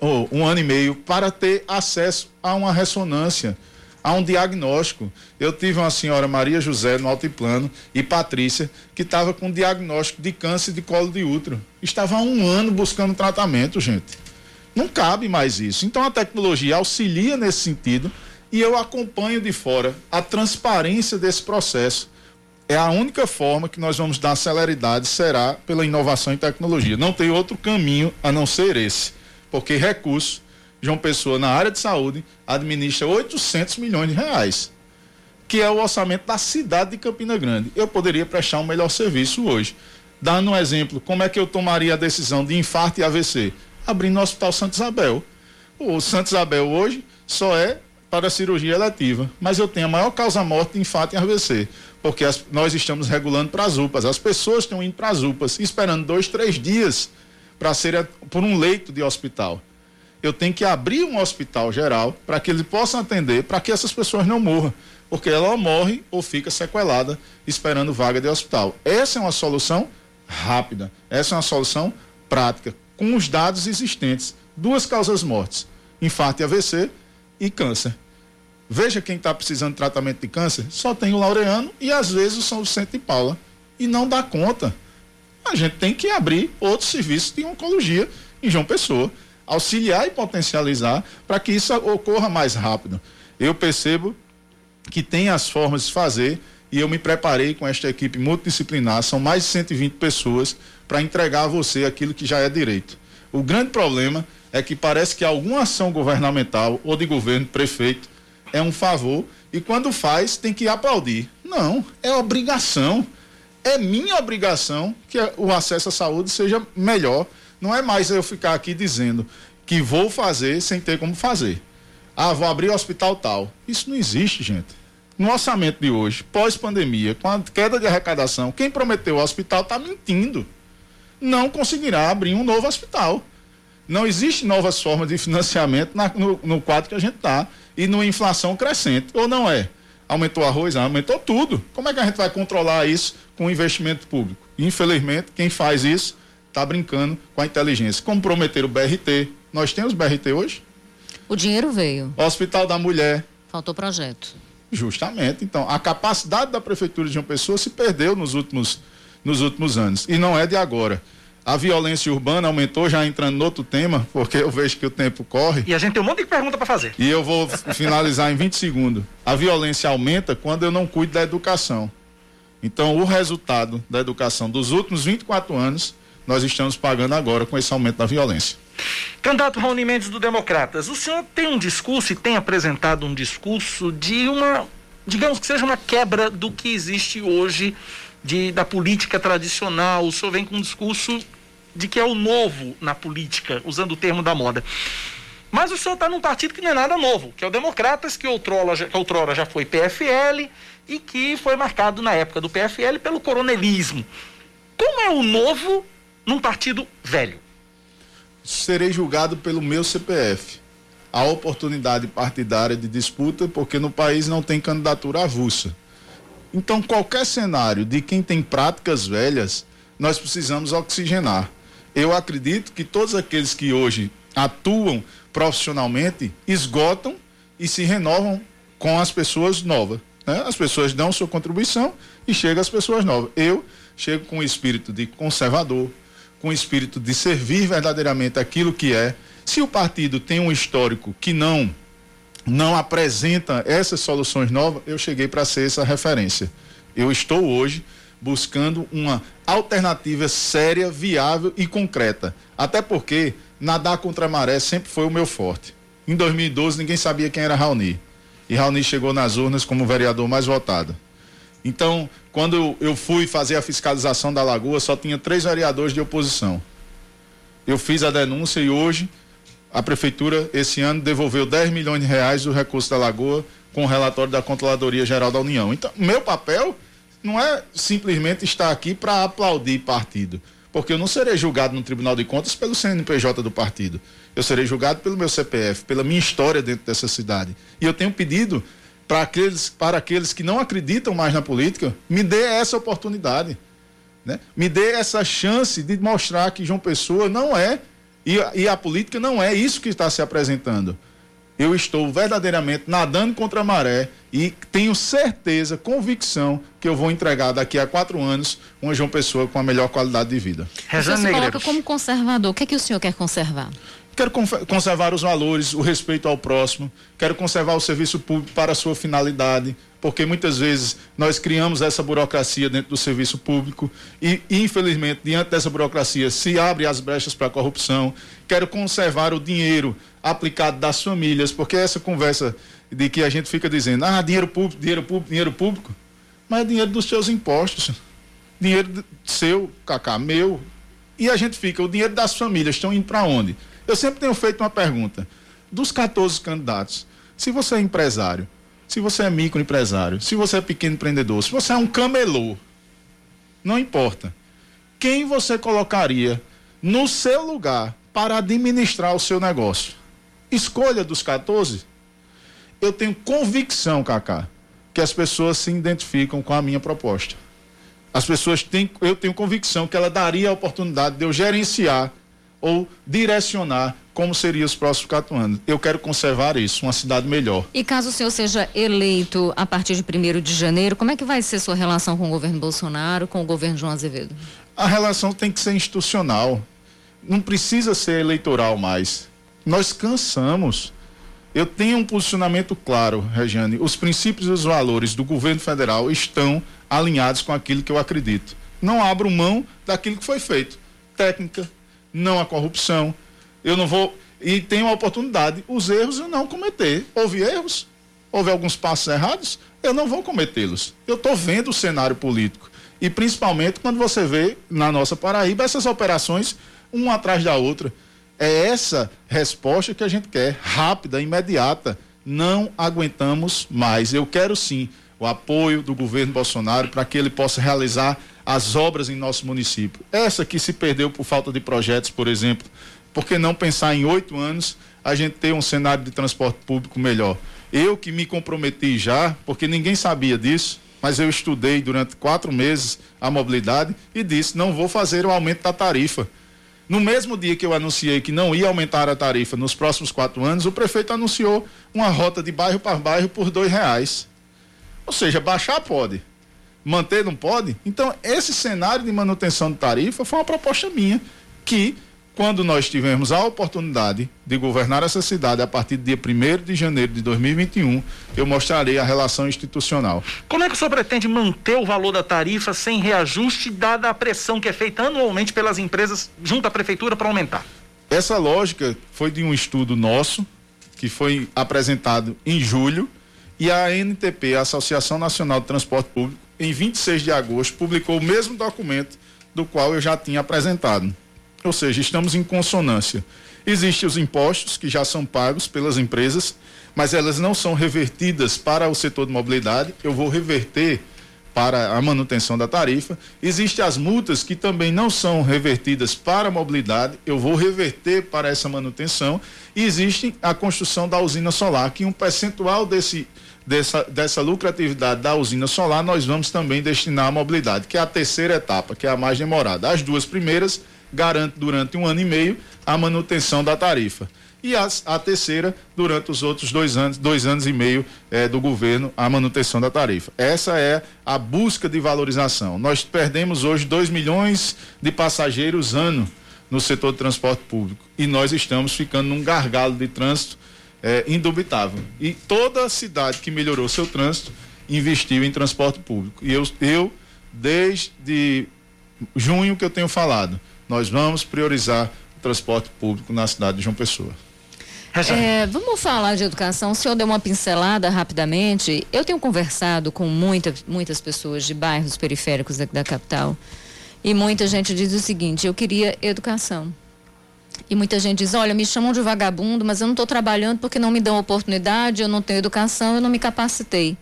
ou um ano e meio, para ter acesso a uma ressonância, a um diagnóstico. Eu tive uma senhora Maria José no Altiplano e Patrícia, que estava com diagnóstico de câncer de colo de útero. Estava há um ano buscando tratamento, gente. Não cabe mais isso. Então a tecnologia auxilia nesse sentido e eu acompanho de fora a transparência desse processo. É a única forma que nós vamos dar celeridade será pela inovação e tecnologia. Não tem outro caminho a não ser esse, porque recurso João Pessoa na área de saúde administra 800 milhões de reais, que é o orçamento da cidade de Campina Grande. Eu poderia prestar um melhor serviço hoje. Dando um exemplo, como é que eu tomaria a decisão de infarto e AVC? abrindo o Hospital Santa Isabel. O Santa Isabel hoje só é para cirurgia eletiva, mas eu tenho a maior causa-morte de infarto em AVC, porque as, nós estamos regulando para as UPAs. As pessoas estão indo para as UPAs, esperando dois, três dias para ser por um leito de hospital. Eu tenho que abrir um hospital geral para que ele possa atender, para que essas pessoas não morram, porque ela morre ou fica sequelada esperando vaga de hospital. Essa é uma solução rápida, essa é uma solução prática, com os dados existentes. Duas causas mortes: infarto e AVC e câncer. Veja quem está precisando de tratamento de câncer, só tem o Laureano e às vezes o São Vicente de Paula. E não dá conta. A gente tem que abrir outros serviços de oncologia em João Pessoa, auxiliar e potencializar para que isso ocorra mais rápido. Eu percebo que tem as formas de fazer e eu me preparei com esta equipe multidisciplinar, são mais de 120 pessoas para entregar a você aquilo que já é direito. O grande problema é que parece que alguma ação governamental ou de governo, prefeito, é um favor e quando faz tem que aplaudir. Não, é obrigação. É minha obrigação que o acesso à saúde seja melhor. Não é mais eu ficar aqui dizendo que vou fazer sem ter como fazer. Ah, vou abrir o hospital tal. Isso não existe, gente. No orçamento de hoje, pós-pandemia, com a queda de arrecadação, quem prometeu o hospital está mentindo não conseguirá abrir um novo hospital. Não existe novas formas de financiamento na, no, no, quadro que a gente está e numa inflação crescente. Ou não é? Aumentou arroz, aumentou tudo. Como é que a gente vai controlar isso com investimento público? Infelizmente, quem faz isso está brincando com a inteligência. Como prometer o BRT? Nós temos BRT hoje? O dinheiro veio. Hospital da Mulher. Faltou projeto. Justamente. Então, a capacidade da Prefeitura de uma pessoa se perdeu nos últimos nos últimos anos. E não é de agora. A violência urbana aumentou, já entrando no outro tema, porque eu vejo que o tempo corre. E a gente tem um monte de pergunta para fazer. E eu vou finalizar em 20 segundos. A violência aumenta quando eu não cuido da educação. Então, o resultado da educação dos últimos 24 anos, nós estamos pagando agora com esse aumento da violência. Candidato Raoni Mendes do Democratas, o senhor tem um discurso e tem apresentado um discurso de uma, digamos que seja uma quebra do que existe hoje de, da política tradicional. O senhor vem com um discurso de que é o novo na política, usando o termo da moda. Mas o senhor está num partido que não é nada novo, que é o Democratas, que outrora, que outrora já foi PFL e que foi marcado na época do PFL pelo coronelismo. Como é o novo num partido velho? Serei julgado pelo meu CPF. A oportunidade partidária de disputa, porque no país não tem candidatura avulsa. Então, qualquer cenário de quem tem práticas velhas, nós precisamos oxigenar. Eu acredito que todos aqueles que hoje atuam profissionalmente esgotam e se renovam com as pessoas novas. Né? As pessoas dão sua contribuição e chegam as pessoas novas. Eu chego com o espírito de conservador, com o espírito de servir verdadeiramente aquilo que é. Se o partido tem um histórico que não não apresenta essas soluções novas, eu cheguei para ser essa referência. Eu estou hoje buscando uma alternativa séria, viável e concreta. Até porque nadar contra a maré sempre foi o meu forte. Em 2012 ninguém sabia quem era Raoni. E Raoni chegou nas urnas como o vereador mais votado. Então, quando eu fui fazer a fiscalização da lagoa, só tinha três vereadores de oposição. Eu fiz a denúncia e hoje a prefeitura, esse ano, devolveu 10 milhões de reais do recurso da lagoa com o relatório da Controladoria Geral da União. Então, meu papel não é simplesmente estar aqui para aplaudir partido, porque eu não serei julgado no Tribunal de Contas pelo CNPJ do partido. Eu serei julgado pelo meu CPF, pela minha história dentro dessa cidade. E eu tenho pedido para aqueles, para aqueles que não acreditam mais na política, me dê essa oportunidade. Né? Me dê essa chance de mostrar que João Pessoa não é, e, e a política não é isso que está se apresentando eu estou verdadeiramente nadando contra a maré e tenho certeza, convicção, que eu vou entregar daqui a quatro anos uma João Pessoa com a melhor qualidade de vida. O senhor se coloca como conservador. O que é que o senhor quer conservar? Quero conservar os valores, o respeito ao próximo, quero conservar o serviço público para a sua finalidade, porque muitas vezes nós criamos essa burocracia dentro do serviço público e, infelizmente, diante dessa burocracia se abre as brechas para a corrupção. Quero conservar o dinheiro aplicado das famílias, porque essa conversa de que a gente fica dizendo, ah, dinheiro público, dinheiro público, dinheiro público, mas é dinheiro dos seus impostos, dinheiro seu, Cacá, meu, e a gente fica, o dinheiro das famílias estão indo para onde? Eu sempre tenho feito uma pergunta. Dos 14 candidatos, se você é empresário, se você é microempresário, se você é pequeno empreendedor, se você é um camelô, não importa. Quem você colocaria no seu lugar para administrar o seu negócio? Escolha dos 14. Eu tenho convicção, Cacá, que as pessoas se identificam com a minha proposta. As pessoas têm, eu tenho convicção que ela daria a oportunidade de eu gerenciar ou direcionar como seriam os próximos quatro anos. Eu quero conservar isso, uma cidade melhor. E caso o senhor seja eleito a partir de 1 de janeiro, como é que vai ser sua relação com o governo Bolsonaro, com o governo João Azevedo? A relação tem que ser institucional. Não precisa ser eleitoral mais. Nós cansamos. Eu tenho um posicionamento claro, Regiane. Os princípios e os valores do governo federal estão alinhados com aquilo que eu acredito. Não abro mão daquilo que foi feito. Técnica, não a corrupção. Eu não vou. E tenho a oportunidade, os erros eu não cometer. Houve erros, houve alguns passos errados, eu não vou cometê-los. Eu estou vendo o cenário político. E principalmente quando você vê na nossa Paraíba essas operações, uma atrás da outra. É essa resposta que a gente quer, rápida, imediata. Não aguentamos mais. Eu quero sim o apoio do governo Bolsonaro para que ele possa realizar as obras em nosso município. Essa que se perdeu por falta de projetos, por exemplo. Por que não pensar em oito anos a gente ter um cenário de transporte público melhor? Eu que me comprometi já, porque ninguém sabia disso, mas eu estudei durante quatro meses a mobilidade e disse: não vou fazer o aumento da tarifa. No mesmo dia que eu anunciei que não ia aumentar a tarifa nos próximos quatro anos, o prefeito anunciou uma rota de bairro para bairro por dois reais. Ou seja, baixar pode, manter não pode. Então, esse cenário de manutenção de tarifa foi uma proposta minha, que quando nós tivermos a oportunidade de governar essa cidade a partir do dia 1 de janeiro de 2021, eu mostrarei a relação institucional. Como é que o senhor pretende manter o valor da tarifa sem reajuste, dada a pressão que é feita anualmente pelas empresas junto à prefeitura para aumentar? Essa lógica foi de um estudo nosso, que foi apresentado em julho, e a ANTP, a Associação Nacional de Transporte Público, em 26 de agosto, publicou o mesmo documento do qual eu já tinha apresentado. Ou seja, estamos em consonância. Existem os impostos que já são pagos pelas empresas, mas elas não são revertidas para o setor de mobilidade. Eu vou reverter para a manutenção da tarifa. Existem as multas que também não são revertidas para a mobilidade, eu vou reverter para essa manutenção. E existe a construção da usina solar, que um percentual desse, dessa, dessa lucratividade da usina solar nós vamos também destinar à mobilidade, que é a terceira etapa, que é a mais demorada. As duas primeiras garante durante um ano e meio a manutenção da tarifa. E a, a terceira, durante os outros dois anos, dois anos e meio eh, do governo, a manutenção da tarifa. Essa é a busca de valorização. Nós perdemos hoje 2 milhões de passageiros ano no setor de transporte público. E nós estamos ficando num gargalo de trânsito é, indubitável. E toda cidade que melhorou seu trânsito investiu em transporte público. E eu, eu desde junho que eu tenho falado, nós vamos priorizar o transporte público na cidade de João Pessoa. É, vamos falar de educação. O senhor deu uma pincelada rapidamente. Eu tenho conversado com muita, muitas pessoas de bairros periféricos da, da capital e muita gente diz o seguinte: eu queria educação. E muita gente diz: olha, me chamam de vagabundo, mas eu não estou trabalhando porque não me dão oportunidade, eu não tenho educação, eu não me capacitei.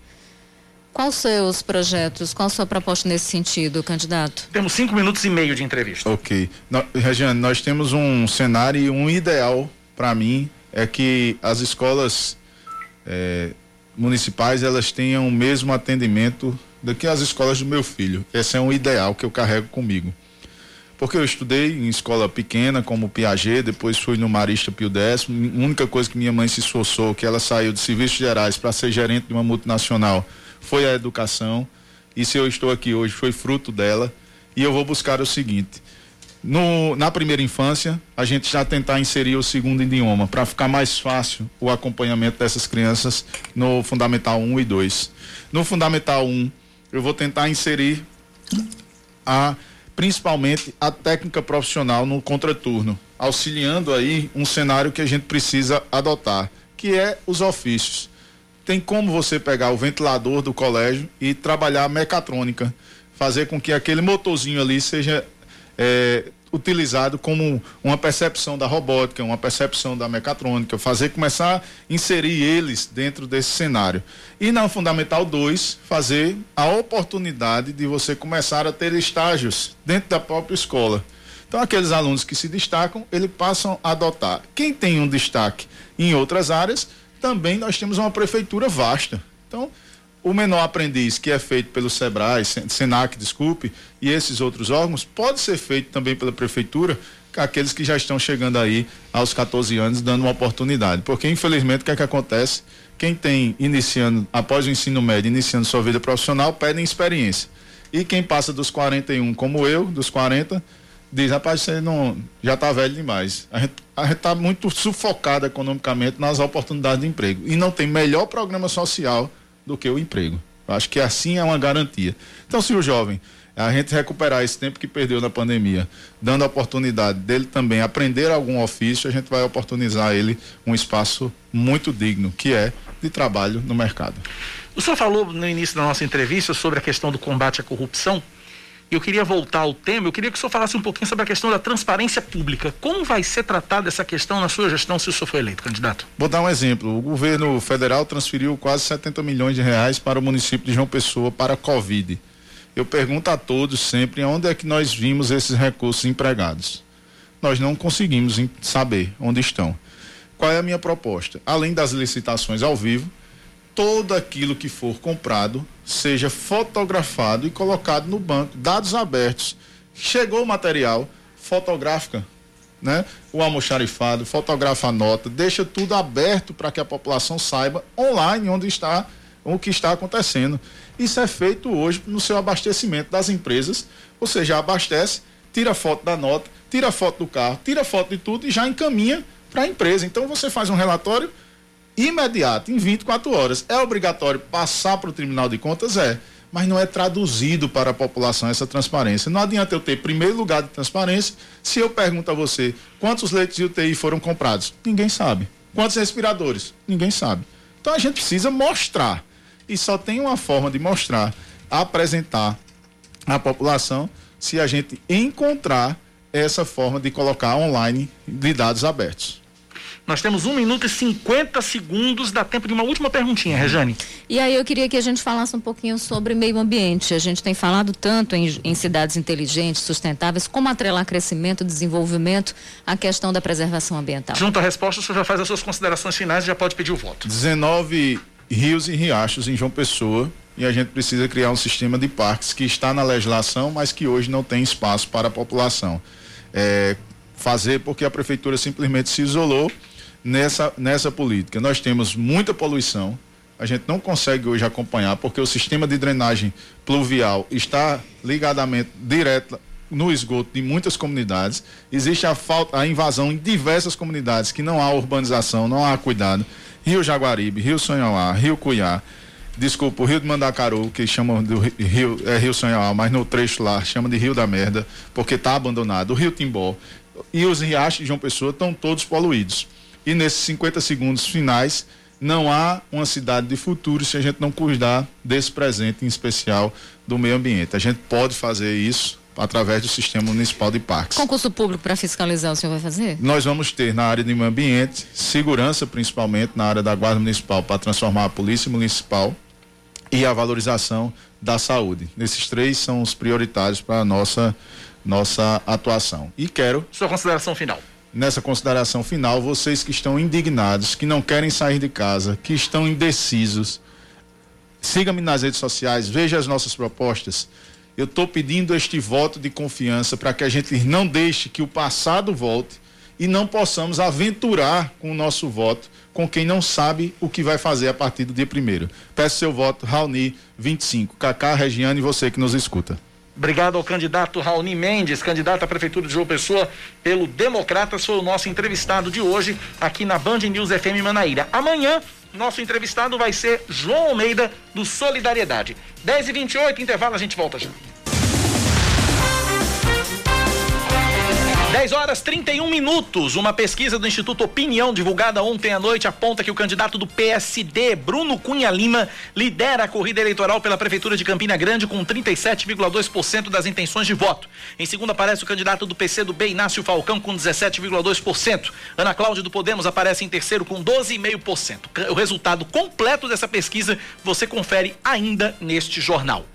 Quais os seus projetos? Qual a sua proposta nesse sentido, candidato? Temos cinco minutos e meio de entrevista. Ok. No, Regiane, nós temos um cenário e um ideal para mim é que as escolas é, municipais elas tenham o mesmo atendimento do que as escolas do meu filho. Esse é um ideal que eu carrego comigo. Porque eu estudei em escola pequena, como Piaget, depois fui no Marista Pio X. A única coisa que minha mãe se esforçou, que ela saiu de serviços gerais para ser gerente de uma multinacional, foi a educação. E se eu estou aqui hoje, foi fruto dela. E eu vou buscar o seguinte: no, na primeira infância, a gente já tentar inserir o segundo idioma, para ficar mais fácil o acompanhamento dessas crianças no Fundamental 1 e 2. No Fundamental 1, eu vou tentar inserir a principalmente a técnica profissional no contraturno, auxiliando aí um cenário que a gente precisa adotar, que é os ofícios. Tem como você pegar o ventilador do colégio e trabalhar a mecatrônica, fazer com que aquele motorzinho ali seja é, utilizado como uma percepção da robótica, uma percepção da mecatrônica, fazer começar a inserir eles dentro desse cenário. E na Fundamental 2, fazer a oportunidade de você começar a ter estágios dentro da própria escola. Então, aqueles alunos que se destacam, eles passam a adotar. Quem tem um destaque em outras áreas, também nós temos uma prefeitura vasta. Então, o menor aprendiz que é feito pelo SEBRAE, SENAC, desculpe, e esses outros órgãos, pode ser feito também pela prefeitura, aqueles que já estão chegando aí aos 14 anos, dando uma oportunidade. Porque, infelizmente, o que é que acontece? Quem tem iniciando, após o ensino médio, iniciando sua vida profissional, pedem experiência. E quem passa dos 41, como eu, dos 40, diz, rapaz, você não já está velho demais. A gente está muito sufocado economicamente nas oportunidades de emprego. E não tem melhor programa social do que o emprego. Eu acho que assim é uma garantia. Então, se o jovem, a gente recuperar esse tempo que perdeu na pandemia, dando a oportunidade dele também aprender algum ofício, a gente vai oportunizar ele um espaço muito digno, que é de trabalho no mercado. O senhor falou no início da nossa entrevista sobre a questão do combate à corrupção eu queria voltar ao tema, eu queria que o senhor falasse um pouquinho sobre a questão da transparência pública. Como vai ser tratada essa questão na sua gestão se o senhor for eleito, candidato? Vou dar um exemplo. O governo federal transferiu quase 70 milhões de reais para o município de João Pessoa para a Covid. Eu pergunto a todos sempre onde é que nós vimos esses recursos empregados. Nós não conseguimos saber onde estão. Qual é a minha proposta? Além das licitações ao vivo, todo aquilo que for comprado seja fotografado e colocado no banco, dados abertos. Chegou o material, fotográfica, né? O almoxarifado, fotografa a nota, deixa tudo aberto para que a população saiba online onde está o que está acontecendo. Isso é feito hoje no seu abastecimento das empresas, ou seja, abastece, tira foto da nota, tira foto do carro, tira foto de tudo e já encaminha para a empresa. Então você faz um relatório imediato, em 24 horas. É obrigatório passar para o Tribunal de Contas? É. Mas não é traduzido para a população essa transparência. Não adianta eu ter primeiro lugar de transparência se eu pergunto a você quantos leitos de UTI foram comprados. Ninguém sabe. Quantos respiradores? Ninguém sabe. Então a gente precisa mostrar. E só tem uma forma de mostrar, apresentar à população, se a gente encontrar essa forma de colocar online de dados abertos. Nós temos um minuto e 50 segundos, dá tempo de uma última perguntinha, Rejane. E aí eu queria que a gente falasse um pouquinho sobre meio ambiente. A gente tem falado tanto em, em cidades inteligentes, sustentáveis, como atrelar crescimento, desenvolvimento, a questão da preservação ambiental. Junto à resposta, o senhor já faz as suas considerações finais e já pode pedir o voto. 19 rios e riachos em João Pessoa e a gente precisa criar um sistema de parques que está na legislação, mas que hoje não tem espaço para a população. É, fazer porque a prefeitura simplesmente se isolou nessa, nessa política. Nós temos muita poluição, a gente não consegue hoje acompanhar porque o sistema de drenagem pluvial está ligadamente direto no esgoto de muitas comunidades. Existe a falta, a invasão em diversas comunidades que não há urbanização, não há cuidado. Rio Jaguaribe, Rio Sonhauá, Rio Cuiá, desculpa, o Rio de Mandacaru, que chamam do Rio, é Rio Sonhauá, mas no trecho lá chama de Rio da Merda, porque está abandonado. O Rio Timbó e os riachos de João Pessoa estão todos poluídos. E nesses 50 segundos finais, não há uma cidade de futuro se a gente não cuidar desse presente, em especial do meio ambiente. A gente pode fazer isso através do sistema municipal de parques. Concurso público para fiscalizar o senhor vai fazer? Nós vamos ter na área de meio ambiente, segurança principalmente na área da guarda municipal para transformar a polícia municipal e a valorização da saúde. Esses três são os prioritários para a nossa nossa atuação. E quero sua consideração final nessa consideração final, vocês que estão indignados, que não querem sair de casa, que estão indecisos, siga-me nas redes sociais, veja as nossas propostas. Eu estou pedindo este voto de confiança para que a gente não deixe que o passado volte e não possamos aventurar com o nosso voto com quem não sabe o que vai fazer a partir do dia primeiro. Peço seu voto, Raoni 25. Cacá, Regiane e você que nos escuta. Obrigado ao candidato Raoni Mendes, candidato à Prefeitura de João Pessoa pelo Democratas, foi o nosso entrevistado de hoje aqui na Band News FM Manaíra. Amanhã, nosso entrevistado vai ser João Almeida, do Solidariedade. 10 e 28 intervalo, a gente volta já. 10 horas 31 minutos. Uma pesquisa do Instituto Opinião, divulgada ontem à noite, aponta que o candidato do PSD, Bruno Cunha Lima, lidera a corrida eleitoral pela Prefeitura de Campina Grande com 37,2% das intenções de voto. Em segundo aparece o candidato do PC do B, Inácio Falcão, com 17,2%. Ana Cláudia do Podemos aparece em terceiro com 12,5%. O resultado completo dessa pesquisa você confere ainda neste jornal.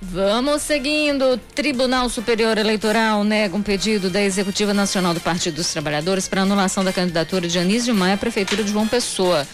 Vamos seguindo. Tribunal Superior Eleitoral nega um pedido da Executiva Nacional do Partido dos Trabalhadores para anulação da candidatura de Anísio Maia à Prefeitura de João Pessoa.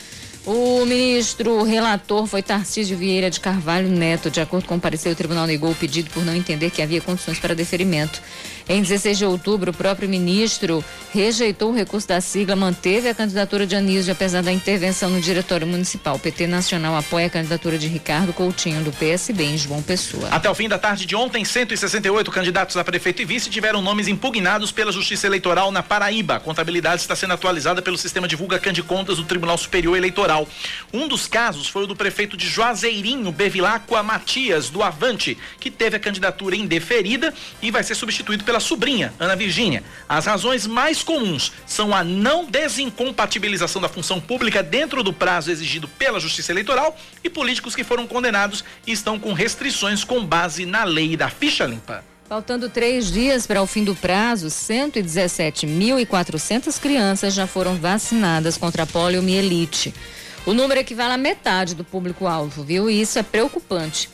O ministro relator foi Tarcísio Vieira de Carvalho Neto. De acordo com o parecer, o tribunal negou o pedido por não entender que havia condições para deferimento. Em 16 de outubro, o próprio ministro rejeitou o recurso da sigla, manteve a candidatura de Anísio, apesar da intervenção no Diretório Municipal. O PT Nacional apoia a candidatura de Ricardo Coutinho, do PSB, em João Pessoa. Até o fim da tarde de ontem, 168 candidatos a prefeito e vice tiveram nomes impugnados pela Justiça Eleitoral na Paraíba. A contabilidade está sendo atualizada pelo sistema Divulga Cande Contas do Tribunal Superior Eleitoral. Um dos casos foi o do prefeito de Juazeirinho, Bevilacqua Matias, do Avante, que teve a candidatura indeferida e vai ser substituído pela pela sobrinha, Ana Virgínia. As razões mais comuns são a não desincompatibilização da função pública dentro do prazo exigido pela Justiça Eleitoral e políticos que foram condenados e estão com restrições com base na lei da ficha limpa. Faltando três dias para o fim do prazo, 117.400 crianças já foram vacinadas contra a poliomielite. O número equivale à metade do público-alvo, viu? E isso é preocupante.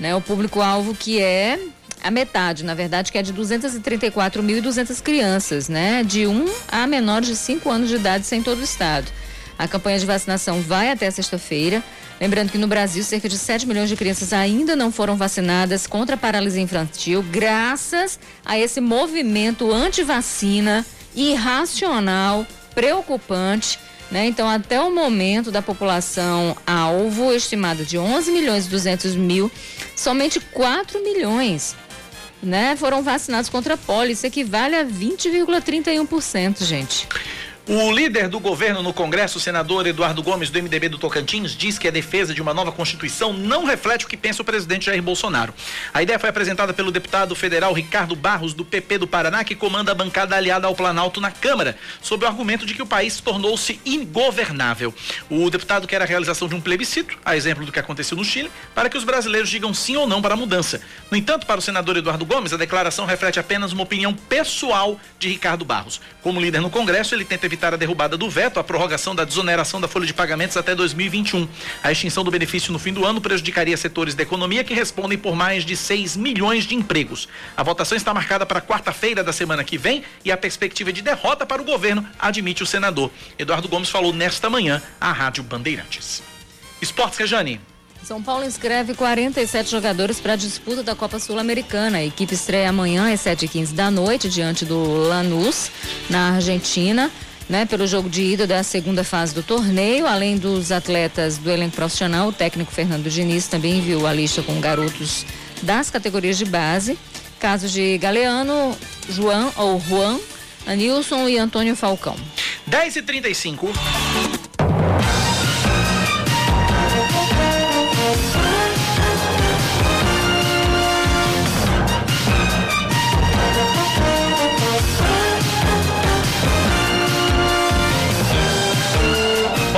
Né? O público-alvo que é a metade, na verdade, que é de 234.200 crianças, né? De 1 a menores de 5 anos de idade sem todo o estado. A campanha de vacinação vai até sexta-feira. Lembrando que no Brasil, cerca de 7 milhões de crianças ainda não foram vacinadas contra a paralisia infantil, graças a esse movimento anti-vacina irracional, preocupante. Né? Então, até o momento da população alvo, estimado de 11 milhões e 200 mil, somente 4 milhões né, foram vacinados contra a polio. Isso equivale a 20,31%, gente. O líder do governo no Congresso, o senador Eduardo Gomes, do MDB do Tocantins, diz que a defesa de uma nova Constituição não reflete o que pensa o presidente Jair Bolsonaro. A ideia foi apresentada pelo deputado federal Ricardo Barros, do PP do Paraná, que comanda a bancada aliada ao Planalto na Câmara, sob o argumento de que o país tornou-se ingovernável. O deputado quer a realização de um plebiscito, a exemplo do que aconteceu no Chile, para que os brasileiros digam sim ou não para a mudança. No entanto, para o senador Eduardo Gomes, a declaração reflete apenas uma opinião pessoal de Ricardo Barros. Como líder no Congresso, ele tenta evitar a derrubada do veto à prorrogação da desoneração da folha de pagamentos até 2021. A extinção do benefício no fim do ano prejudicaria setores da economia que respondem por mais de 6 milhões de empregos. A votação está marcada para quarta-feira da semana que vem e a perspectiva de derrota para o governo, admite o senador. Eduardo Gomes falou nesta manhã à Rádio Bandeirantes. Esportes, Rejane. São Paulo inscreve 47 jogadores para a disputa da Copa Sul-Americana. A equipe estreia amanhã às 7h15 da noite diante do Lanús, na Argentina né, pelo jogo de ida da segunda fase do torneio. Além dos atletas do elenco profissional, o técnico Fernando Diniz também enviou a lista com garotos das categorias de base. Casos de Galeano, João ou Juan, Anilson e Antônio Falcão. 10 e 35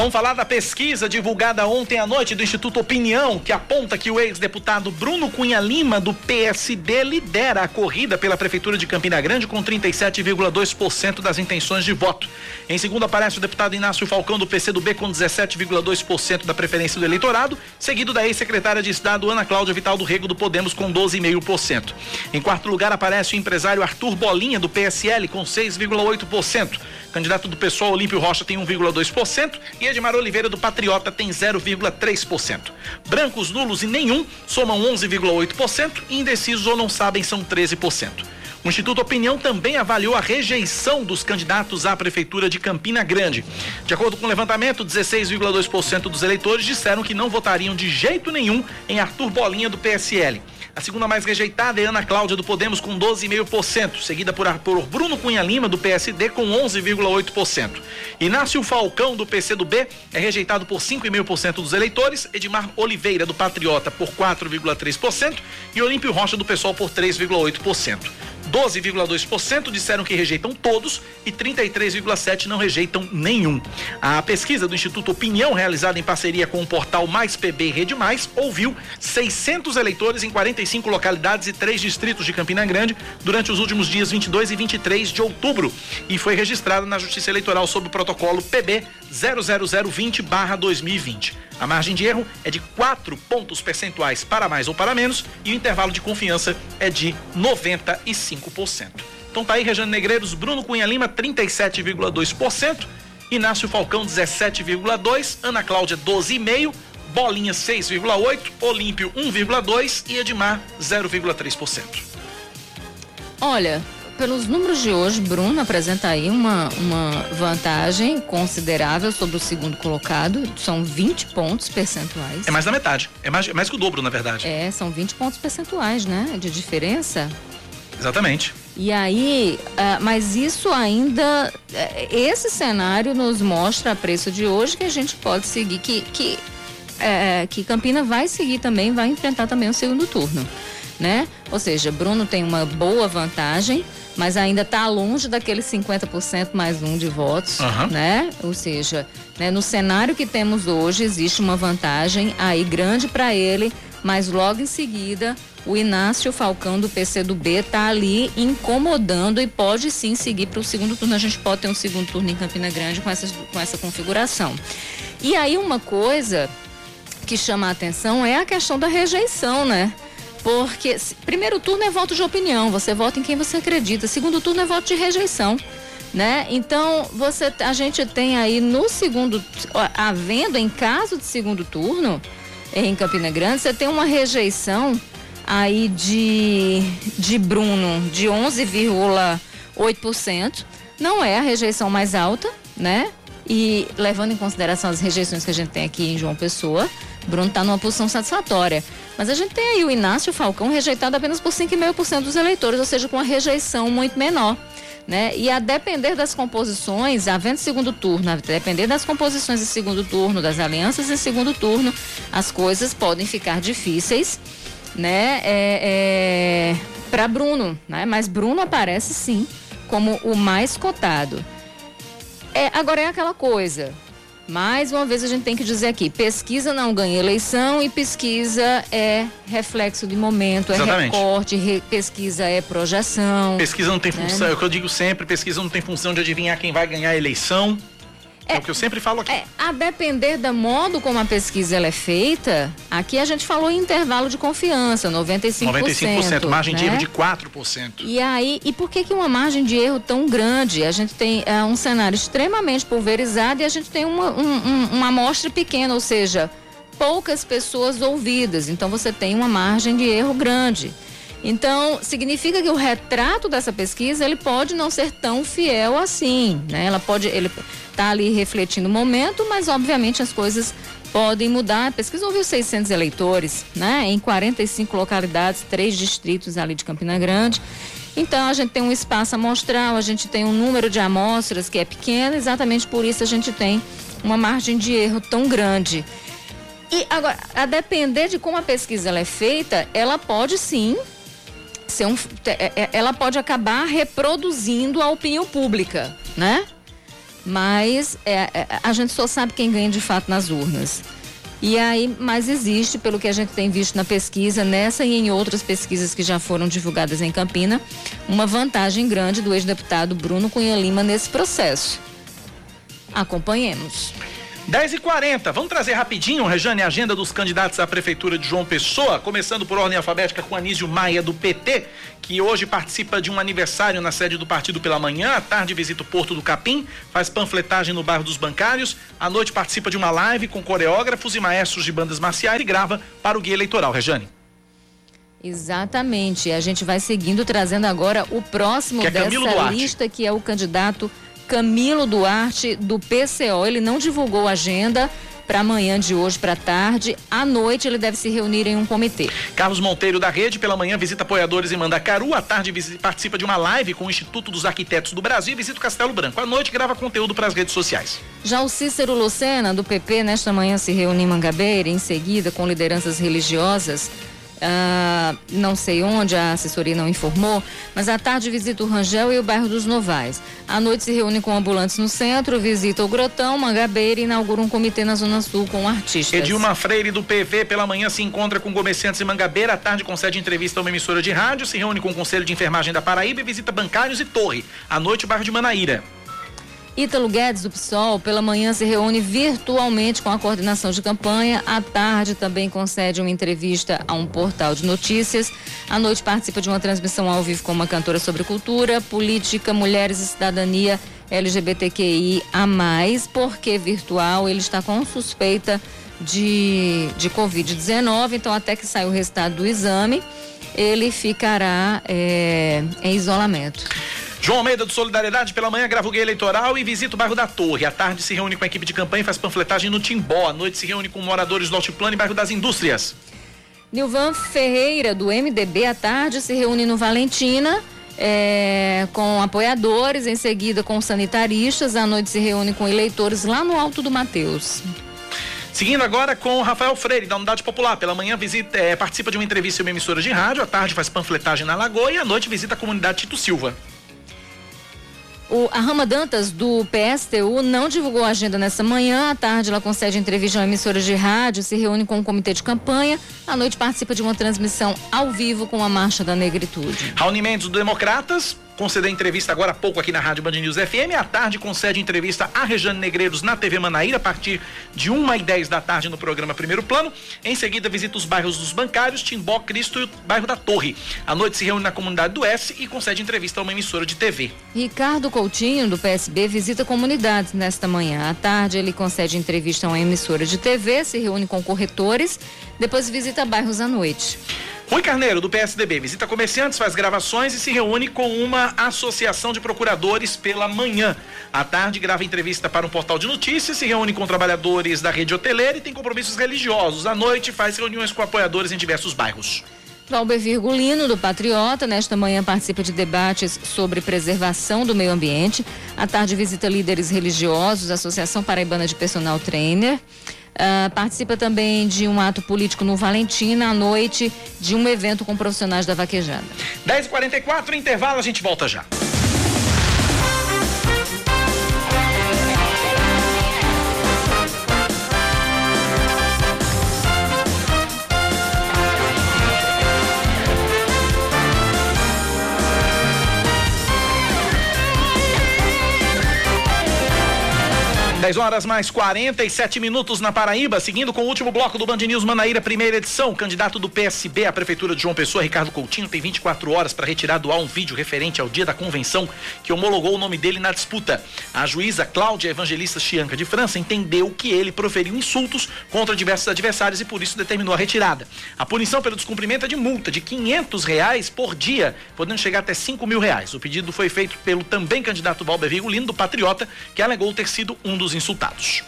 Vamos falar da pesquisa divulgada ontem à noite do Instituto Opinião, que aponta que o ex-deputado Bruno Cunha Lima, do PSD, lidera a corrida pela Prefeitura de Campina Grande com 37,2% das intenções de voto. Em segundo aparece o deputado Inácio Falcão, do PCdoB, com 17,2% da preferência do eleitorado, seguido da ex-secretária de Estado Ana Cláudia Vital do Rego, do Podemos, com 12,5%. Em quarto lugar aparece o empresário Arthur Bolinha, do PSL, com 6,8%. Candidato do pessoal Olímpio Rocha tem 1,2% e Edmar Oliveira do Patriota tem 0,3%. Brancos, nulos e nenhum somam 11,8% e indecisos ou não sabem são 13%. O Instituto Opinião também avaliou a rejeição dos candidatos à Prefeitura de Campina Grande. De acordo com o levantamento, 16,2% dos eleitores disseram que não votariam de jeito nenhum em Arthur Bolinha do PSL. A segunda mais rejeitada é Ana Cláudia do Podemos com 12,5%, seguida por, por Bruno Cunha Lima do PSD com 11,8%. Inácio Falcão do PCdoB é rejeitado por 5,5% dos eleitores, Edmar Oliveira do Patriota por 4,3% e Olímpio Rocha do PSOL por 3,8%. 12,2% disseram que rejeitam todos e 33,7% não rejeitam nenhum. A pesquisa do Instituto Opinião, realizada em parceria com o portal Mais PB Rede Mais, ouviu 600 eleitores em 45 localidades e três distritos de Campina Grande durante os últimos dias 22 e 23 de outubro e foi registrada na Justiça Eleitoral sob o protocolo PB 00020/2020. A margem de erro é de 4 pontos percentuais para mais ou para menos e o intervalo de confiança é de 95%. Então tá aí, Rejane Negreiros, Bruno Cunha Lima, 37,2%, Inácio Falcão, 17,2%, Ana Cláudia, 12,5%, Bolinha, 6,8%, Olímpio, 1,2% e Edmar, 0,3%. Olha, pelos números de hoje, Bruno apresenta aí uma, uma vantagem considerável sobre o segundo colocado. São 20 pontos percentuais. É mais da metade. É mais, é mais que o dobro, na verdade. É, são 20 pontos percentuais, né? De diferença. Exatamente. E aí, uh, mas isso ainda, uh, esse cenário nos mostra a preço de hoje que a gente pode seguir, que, que, uh, que Campina vai seguir também, vai enfrentar também o segundo turno, né? Ou seja, Bruno tem uma boa vantagem, mas ainda está longe daqueles 50% mais um de votos, uhum. né? Ou seja, né, no cenário que temos hoje, existe uma vantagem aí grande para ele, mas logo em seguida o Inácio Falcão do PCdoB está ali incomodando e pode sim seguir para o segundo turno. A gente pode ter um segundo turno em Campina Grande com essa, com essa configuração. E aí uma coisa que chama a atenção é a questão da rejeição, né? Porque primeiro turno é voto de opinião, você vota em quem você acredita. Segundo turno é voto de rejeição. Né? Então, você, a gente tem aí no segundo, havendo em caso de segundo turno, em Campina Grande, você tem uma rejeição aí de, de Bruno de 11,8%. Não é a rejeição mais alta, né? E levando em consideração as rejeições que a gente tem aqui em João Pessoa, Bruno está numa posição satisfatória. Mas a gente tem aí o Inácio Falcão rejeitado apenas por 5,5% dos eleitores, ou seja, com uma rejeição muito menor. né? E a depender das composições, havendo segundo turno, a depender das composições de segundo turno, das alianças em segundo turno, as coisas podem ficar difíceis, né? É, é, Para Bruno, né? Mas Bruno aparece sim como o mais cotado. É, agora é aquela coisa. Mais uma vez a gente tem que dizer aqui, pesquisa não ganha eleição e pesquisa é reflexo de momento, é Exatamente. recorte, re- pesquisa é projeção. Pesquisa não tem né? função, é o que eu digo sempre, pesquisa não tem função de adivinhar quem vai ganhar a eleição. É, É. o que eu sempre falo aqui. É, a depender do modo como a pesquisa ela é feita, aqui a gente falou em intervalo de confiança, 95%. 95%, margem de né? erro de 4%. E aí, e por que que uma margem de erro tão grande? A gente tem é, um cenário extremamente pulverizado e a gente tem uma, um- um- uma amostra pequena, ou seja, poucas pessoas ouvidas. Então você tem uma margem de erro grande. Então, significa que o retrato dessa pesquisa, ele pode não ser tão fiel assim, né? Ela pode, ele tá ali refletindo o momento, mas obviamente as coisas podem mudar. A pesquisa ouviu 600 eleitores, né? Em 45 localidades, três distritos ali de Campina Grande. Então, a gente tem um espaço amostral, a gente tem um número de amostras que é pequeno, exatamente por isso a gente tem uma margem de erro tão grande. E agora, a depender de como a pesquisa é feita, ela pode sim ser um, é- é- ela pode acabar reproduzindo a opinião pública, né? Mas é, é, a gente só sabe quem ganha de fato nas urnas. E aí, mas existe, pelo que a gente tem visto na pesquisa, nessa e em outras pesquisas que já foram divulgadas em Campina, uma vantagem grande do ex-deputado Bruno Cunha Lima nesse processo. Acompanhemos. 10 e 40 vamos trazer rapidinho, Rejane, a agenda dos candidatos à Prefeitura de João Pessoa, começando por ordem alfabética com Anísio Maia, do PT, que hoje participa de um aniversário na sede do partido pela manhã, à tarde visita o Porto do Capim, faz panfletagem no bairro dos Bancários, à noite participa de uma live com coreógrafos e maestros de bandas marciais e grava para o guia eleitoral, Rejane. Exatamente. A gente vai seguindo, trazendo agora o próximo Que é dessa lista, que é o candidato Camilo Duarte, do PCO. Ele não divulgou a agenda para amanhã de hoje, para tarde. À noite, ele deve se reunir em um comitê. Carlos Monteiro da Rede, pela manhã, visita apoiadores em Mandacaru. À tarde, participa de uma live com o Instituto dos Arquitetos do Brasil e visita o Castelo Branco. À noite, grava conteúdo para as redes sociais. Já o Cícero Lucena, do PP, nesta manhã se reúne em Mangabeira, em seguida com lideranças religiosas. Ah, não sei onde, a assessoria não informou, mas à tarde visita o Rangel e o bairro dos Novais. À noite se reúne com ambulantes no centro, visita o Grotão, Mangabeira e inaugura um comitê na Zona Sul com artistas. Edilma Freire do PV pela manhã se encontra com comerciantes em Mangabeira, à tarde concede entrevista a uma emissora de rádio, se reúne com o Conselho de Enfermagem da Paraíba e visita bancários e torre. À noite o bairro de Manaíra. Ítalo Guedes, do PSOL, pela manhã se reúne virtualmente com a coordenação de campanha. À tarde também concede uma entrevista a um portal de notícias. À noite participa de uma transmissão ao vivo com uma cantora sobre cultura, política, mulheres e cidadania LGBTQI a mais. Porque virtual ele está com suspeita de, de Covid-19, então até que saia o resultado do exame, ele ficará é, em isolamento. João Almeida do Solidariedade pela manhã grava o guia eleitoral e visita o bairro da Torre. À tarde se reúne com a equipe de campanha e faz panfletagem no Timbó. À noite se reúne com moradores do Altiplano e bairro das Indústrias. Nilvan Ferreira, do MDB, à tarde, se reúne no Valentina é, com apoiadores, em seguida com sanitaristas. À noite se reúne com eleitores lá no Alto do Mateus. Seguindo agora com Rafael Freire, da Unidade Popular. Pela manhã visita, eh, participa de uma entrevista em uma emissora de rádio. À tarde faz panfletagem na Lagoa e à noite visita a comunidade Tito Silva. O, a Rama Dantas, do PSTU, não divulgou a agenda nessa manhã. À tarde, ela concede entrevista a uma emissora de rádio, se reúne com o comitê de campanha. À noite, participa de uma transmissão ao vivo com a Marcha da Negritude. Raoni do Democratas concedeu entrevista agora há pouco aqui na Rádio Band News FM. À tarde concede entrevista a Rejane Negreiros na TV Manaíra a partir de 1 e 10 da tarde no programa Primeiro Plano. Em seguida visita os bairros dos Bancários, Timbó, Cristo e o bairro da Torre. À noite se reúne na comunidade do S e concede entrevista a uma emissora de TV. Ricardo Coutinho, do PSB, visita comunidades nesta manhã. À tarde, ele concede entrevista a uma emissora de TV, se reúne com corretores, depois visita bairros à noite. Rui Carneiro, do PSDB, visita comerciantes, faz gravações e se reúne com uma associação de procuradores pela manhã. À tarde, grava entrevista para um portal de notícias, se reúne com trabalhadores da rede hoteleira e tem compromissos religiosos. À noite, faz reuniões com apoiadores em diversos bairros. Valber Virgulino, do Patriota, nesta manhã participa de debates sobre preservação do meio ambiente. À tarde visita líderes religiosos, Associação Paraibana de Personal Trainer. Uh, participa também de um ato político no Valentina, à noite, de um evento com profissionais da vaquejada. 10h44, intervalo, a gente volta já. 10 horas mais 47 minutos na Paraíba, seguindo com o último bloco do Band News Manaíra, primeira edição. Candidato do PSB à Prefeitura de João Pessoa, Ricardo Coutinho, tem 24 horas para retirar do ar um vídeo referente ao dia da convenção que homologou o nome dele na disputa. A juíza Cláudia Evangelista Chianca de França entendeu que ele proferiu insultos contra diversos adversários e por isso determinou a retirada. A punição pelo descumprimento é de multa de 500 reais por dia, podendo chegar até 5 mil reais. O pedido foi feito pelo também candidato Valber Vigolino, do Patriota, que alegou ter sido um dos insultados.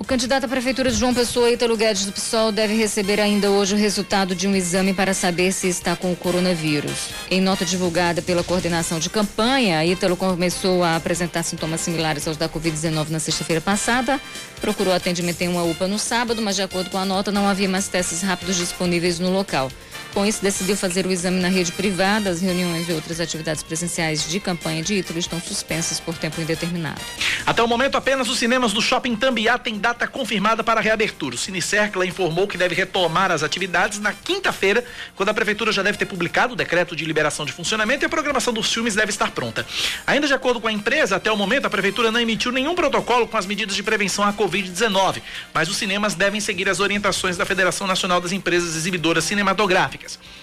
O candidato à Prefeitura de João Pessoa, Ítalo Guedes do PSOL, deve receber ainda hoje o resultado de um exame para saber se está com o coronavírus. Em nota divulgada pela coordenação de campanha, Ítalo começou a apresentar sintomas similares aos da Covid-19 na sexta-feira passada. Procurou atendimento em uma UPA no sábado, mas de acordo com a nota, não havia mais testes rápidos disponíveis no local. Com isso, decidiu fazer o exame na rede privada. As reuniões e outras atividades presenciais de campanha de Ítalo estão suspensas por tempo indeterminado. Até o momento, apenas os cinemas do Shopping Tambiá têm data confirmada para a reabertura. O Cinecercla informou que deve retomar as atividades na quinta-feira, quando a Prefeitura já deve ter publicado o decreto de liberação de funcionamento e a programação dos filmes deve estar pronta. Ainda de acordo com a empresa, até o momento, a Prefeitura não emitiu nenhum protocolo com as medidas de prevenção à Covid-19, mas os cinemas devem seguir as orientações da Federação Nacional das Empresas Exibidoras Cinematográficas.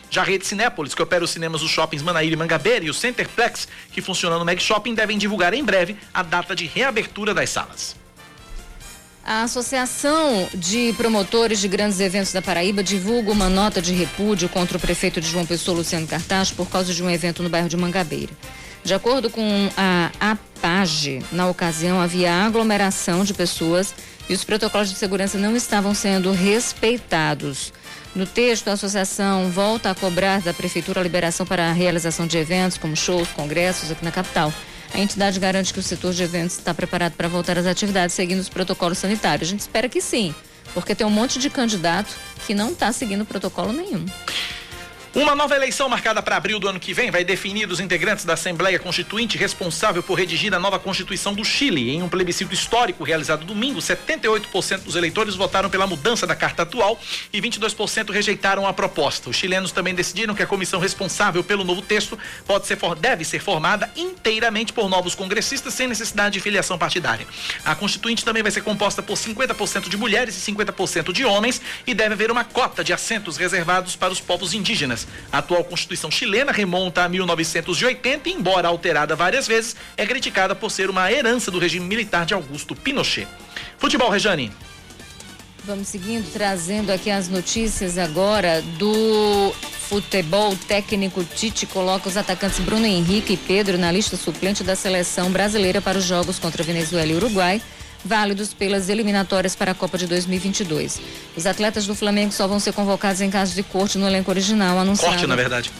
Já a rede Cinépolis, que opera os cinemas dos shoppings Manaíra e Mangabeira, e o Centerplex, que funciona no Meg Shopping, devem divulgar em breve a data de reabertura das salas. A Associação de Promotores de Grandes Eventos da Paraíba divulga uma nota de repúdio contra o prefeito de João Pessoa, Luciano Cartaz, por causa de um evento no bairro de Mangabeira. De acordo com a APAGE, na ocasião havia aglomeração de pessoas e os protocolos de segurança não estavam sendo respeitados. No texto, a associação volta a cobrar da Prefeitura a liberação para a realização de eventos como shows, congressos aqui na capital. A entidade garante que o setor de eventos está preparado para voltar às atividades seguindo os protocolos sanitários. A gente espera que sim, porque tem um monte de candidato que não está seguindo protocolo nenhum. Uma nova eleição marcada para abril do ano que vem vai definir os integrantes da Assembleia Constituinte responsável por redigir a nova Constituição do Chile. Em um plebiscito histórico realizado domingo, 78% dos eleitores votaram pela mudança da carta atual e 22% rejeitaram a proposta. Os chilenos também decidiram que a comissão responsável pelo novo texto pode ser, deve ser formada inteiramente por novos congressistas sem necessidade de filiação partidária. A Constituinte também vai ser composta por 50% de mulheres e 50% de homens e deve haver uma cota de assentos reservados para os povos indígenas. A atual Constituição chilena remonta a 1980 e, embora alterada várias vezes, é criticada por ser uma herança do regime militar de Augusto Pinochet. Futebol, Rejane. Vamos seguindo, trazendo aqui as notícias agora do futebol. técnico Tite coloca os atacantes Bruno Henrique e Pedro na lista suplente da seleção brasileira para os jogos contra Venezuela e Uruguai válidos pelas eliminatórias para a Copa de 2022. Os atletas do Flamengo só vão ser convocados em caso de corte no elenco original anunciado. Corte, na verdade.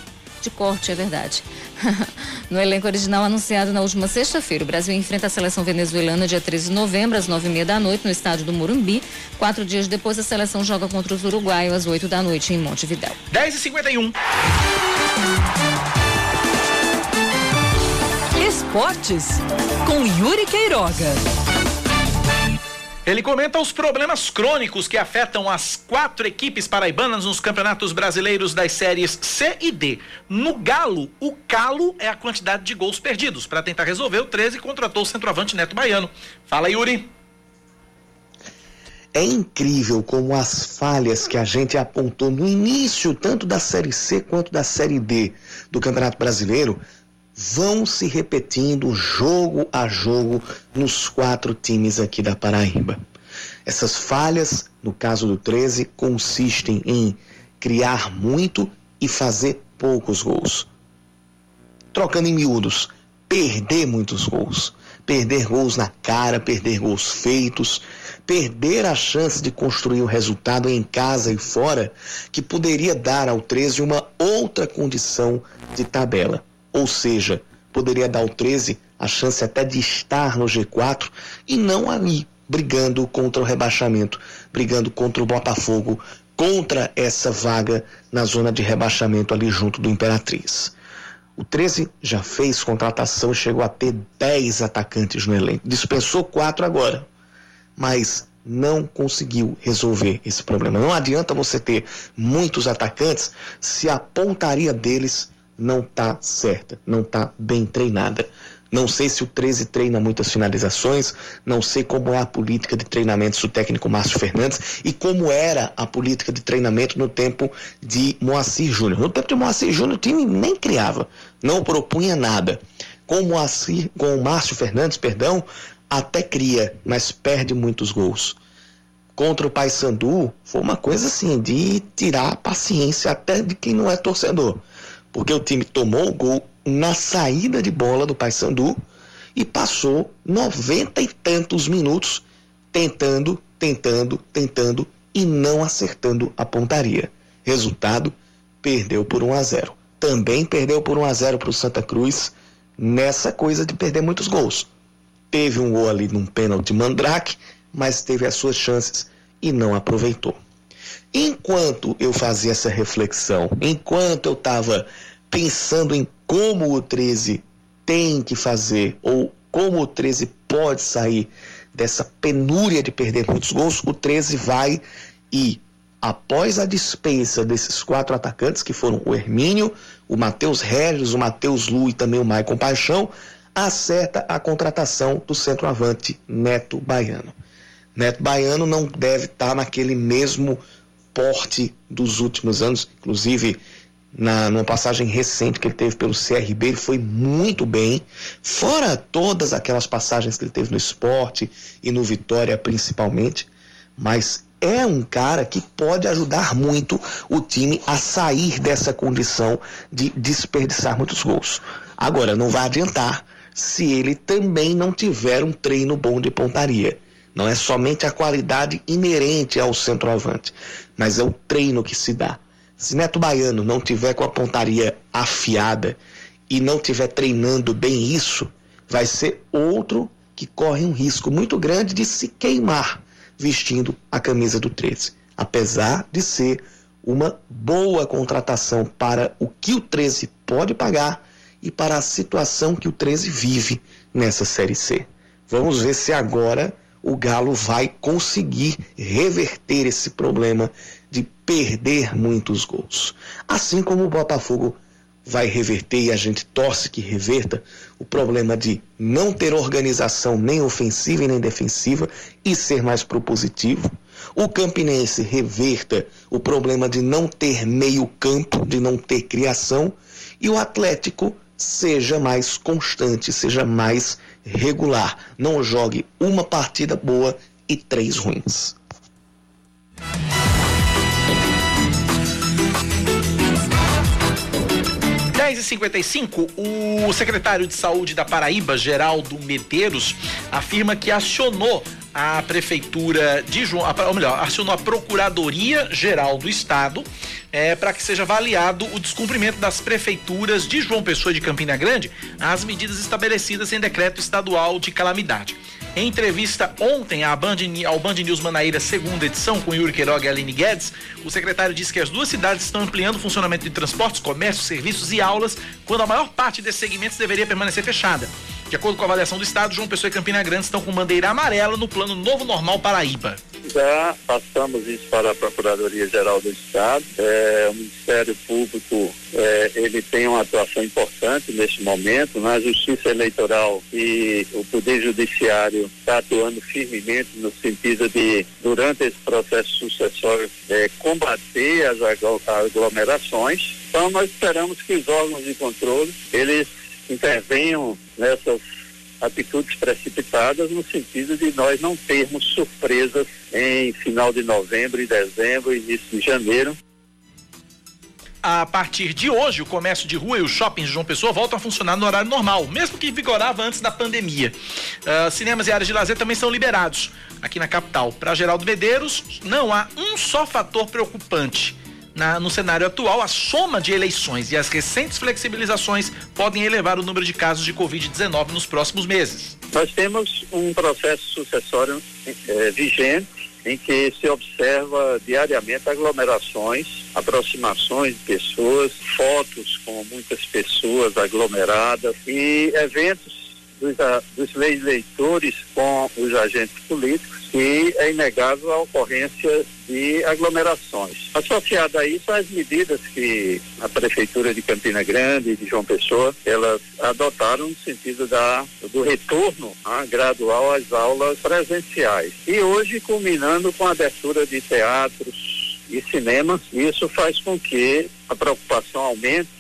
De corte, é verdade. no elenco original anunciado na última sexta-feira, o Brasil enfrenta a seleção venezuelana dia 13 de novembro, às nove e meia da noite, no estádio do Morumbi. Quatro dias depois, a seleção joga contra os uruguaios às 8 da noite em Montevidéu. 10 e 51 Esportes com Yuri Queiroga. Ele comenta os problemas crônicos que afetam as quatro equipes paraibanas nos campeonatos brasileiros das séries C e D. No Galo, o calo é a quantidade de gols perdidos. Para tentar resolver, o 13 contratou o centroavante Neto Baiano. Fala, Yuri. É incrível como as falhas que a gente apontou no início, tanto da Série C quanto da Série D do Campeonato Brasileiro, vão se repetindo jogo a jogo nos quatro times aqui da Paraíba. Essas falhas, no caso do 13, consistem em criar muito e fazer poucos gols. Trocando em miúdos, perder muitos gols. perder gols na cara, perder gols feitos, perder a chance de construir o resultado em casa e fora, que poderia dar ao 13 uma outra condição de tabela. Ou seja, poderia dar ao 13 a chance até de estar no G4 e não ali brigando contra o rebaixamento, brigando contra o Botafogo, contra essa vaga na zona de rebaixamento ali junto do Imperatriz. O 13 já fez contratação, chegou a ter 10 atacantes no elenco. Dispensou quatro agora, mas não conseguiu resolver esse problema. Não adianta você ter muitos atacantes se a pontaria deles não está certa, não está bem treinada. Não sei se o 13 treina muitas finalizações, não sei como é a política de treinamento do técnico Márcio Fernandes e como era a política de treinamento no tempo de Moacir Júnior. No tempo de Moacir Júnior o time nem criava, não propunha nada. Com Moacir, com o Márcio Fernandes, perdão, até cria, mas perde muitos gols. Contra o Paysandu foi uma coisa assim de tirar a paciência até de quem não é torcedor. Porque o time tomou o gol na saída de bola do Paysandu e passou noventa e tantos minutos tentando, tentando, tentando e não acertando a pontaria. Resultado, perdeu por 1 a 0. Também perdeu por 1 a 0 para o Santa Cruz nessa coisa de perder muitos gols. Teve um gol ali num pênalti Mandrake, mas teve as suas chances e não aproveitou. Enquanto eu fazia essa reflexão, enquanto eu estava pensando em como o 13 tem que fazer ou como o 13 pode sair dessa penúria de perder muitos gols, o 13 vai e após a dispensa desses quatro atacantes, que foram o Hermínio, o Matheus Regis, o Matheus Lu e também o Maicon Paixão, acerta a contratação do centroavante Neto Baiano. Neto Baiano não deve estar naquele mesmo porte dos últimos anos, inclusive na numa passagem recente que ele teve pelo CRB, ele foi muito bem, fora todas aquelas passagens que ele teve no esporte e no Vitória principalmente, mas é um cara que pode ajudar muito o time a sair dessa condição de desperdiçar muitos gols. Agora, não vai adiantar se ele também não tiver um treino bom de pontaria. Não é somente a qualidade inerente ao centroavante, mas é o treino que se dá. Se Neto Baiano não tiver com a pontaria afiada e não tiver treinando bem isso, vai ser outro que corre um risco muito grande de se queimar vestindo a camisa do 13. Apesar de ser uma boa contratação para o que o 13 pode pagar e para a situação que o 13 vive nessa Série C. Vamos ver se agora o Galo vai conseguir reverter esse problema de perder muitos gols. Assim como o Botafogo vai reverter e a gente torce que reverta o problema de não ter organização nem ofensiva e nem defensiva e ser mais propositivo. O Campinense reverta o problema de não ter meio-campo, de não ter criação e o Atlético seja mais constante, seja mais regular. Não jogue uma partida boa e três ruins. 10h55, o secretário de Saúde da Paraíba, Geraldo Medeiros, afirma que acionou a prefeitura de João, ou melhor, acionou a Procuradoria Geral do Estado é, para que seja avaliado o descumprimento das prefeituras de João Pessoa e de Campina Grande às medidas estabelecidas em decreto estadual de calamidade. Em entrevista ontem Band, ao Band News Manaíra, segunda edição, com Yuri Queiroga e Aline Guedes, o secretário disse que as duas cidades estão ampliando o funcionamento de transportes, comércio, serviços e aulas, quando a maior parte desses segmentos deveria permanecer fechada. De acordo com a avaliação do Estado, João Pessoa e Campina Grande estão com bandeira amarela no plano Novo Normal Paraíba. Já passamos isso para a Procuradoria Geral do Estado. É, o Ministério Público é, ele tem uma atuação importante neste momento. Na Justiça Eleitoral e o Poder Judiciário está atuando firmemente no sentido de, durante esse processo sucessório, é, combater as aglomerações. Então nós esperamos que os órgãos de controle eles intervenham nessas atitudes precipitadas no sentido de nós não termos surpresas em final de novembro e dezembro, início de janeiro. a partir de hoje, o comércio de rua e os shoppings de João Pessoa voltam a funcionar no horário normal, mesmo que vigorava antes da pandemia. Uh, cinemas e áreas de lazer também são liberados aqui na capital. Para Geraldo Medeiros, não há um só fator preocupante. Na, no cenário atual, a soma de eleições e as recentes flexibilizações podem elevar o número de casos de Covid-19 nos próximos meses. Nós temos um processo sucessório é, vigente em que se observa diariamente aglomerações, aproximações de pessoas, fotos com muitas pessoas aglomeradas e eventos dos, dos eleitores com os agentes políticos e é inegável a ocorrência de aglomerações. Associada a isso, as medidas que a Prefeitura de Campina Grande e de João Pessoa, elas adotaram no sentido da, do retorno ah, gradual às aulas presenciais. E hoje, culminando com a abertura de teatros e cinemas, isso faz com que a preocupação aumente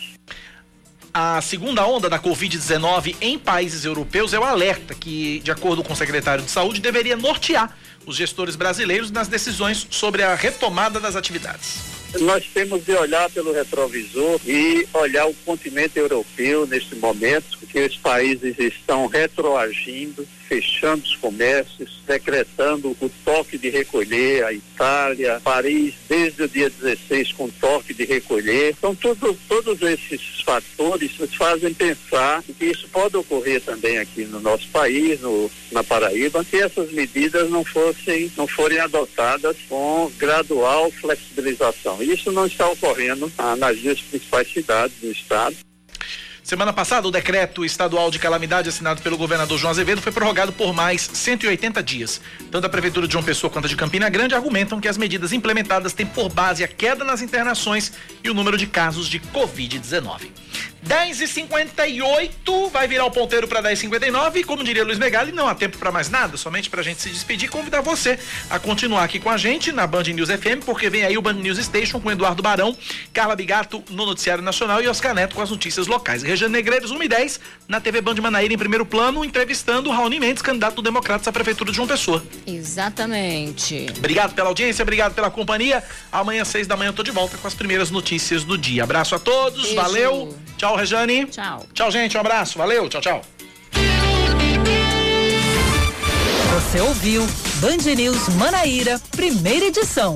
a segunda onda da Covid-19 em países europeus é o alerta que, de acordo com o secretário de Saúde, deveria nortear os gestores brasileiros nas decisões sobre a retomada das atividades. Nós temos de olhar pelo retrovisor e olhar o continente europeu neste momento, porque os países estão retroagindo fechando os comércios, decretando o toque de recolher, a Itália, Paris, desde o dia 16 com toque de recolher. Então, tudo, todos esses fatores nos fazem pensar que isso pode ocorrer também aqui no nosso país, no, na Paraíba, que essas medidas não fossem, não forem adotadas com gradual flexibilização. Isso não está ocorrendo ah, nas duas principais cidades do estado. Semana passada, o decreto estadual de calamidade assinado pelo governador João Azevedo foi prorrogado por mais 180 dias. Tanto a Prefeitura de João Pessoa quanto a de Campina Grande argumentam que as medidas implementadas têm por base a queda nas internações e o número de casos de Covid-19. 10 e 58 vai virar o ponteiro para 10 e 59 e como diria Luiz Megali, não há tempo para mais nada, somente para a gente se despedir convidar você a continuar aqui com a gente na Band News FM, porque vem aí o Band News Station com Eduardo Barão, Carla Bigato no Noticiário Nacional e Oscar Neto com as notícias locais. Regiane Negreiros, 1 e 10, na TV Band Manaíra em primeiro plano, entrevistando Raoni Mendes, candidato do Democratas à Prefeitura de João Pessoa. Exatamente. Obrigado pela audiência, obrigado pela companhia. Amanhã, às 6 da manhã, eu tô de volta com as primeiras notícias do dia. Abraço a todos, Beijo. valeu. Tchau, Rejane. Tchau. Tchau, gente. Um abraço. Valeu. Tchau, tchau. Você ouviu Band News Manaíra, primeira edição.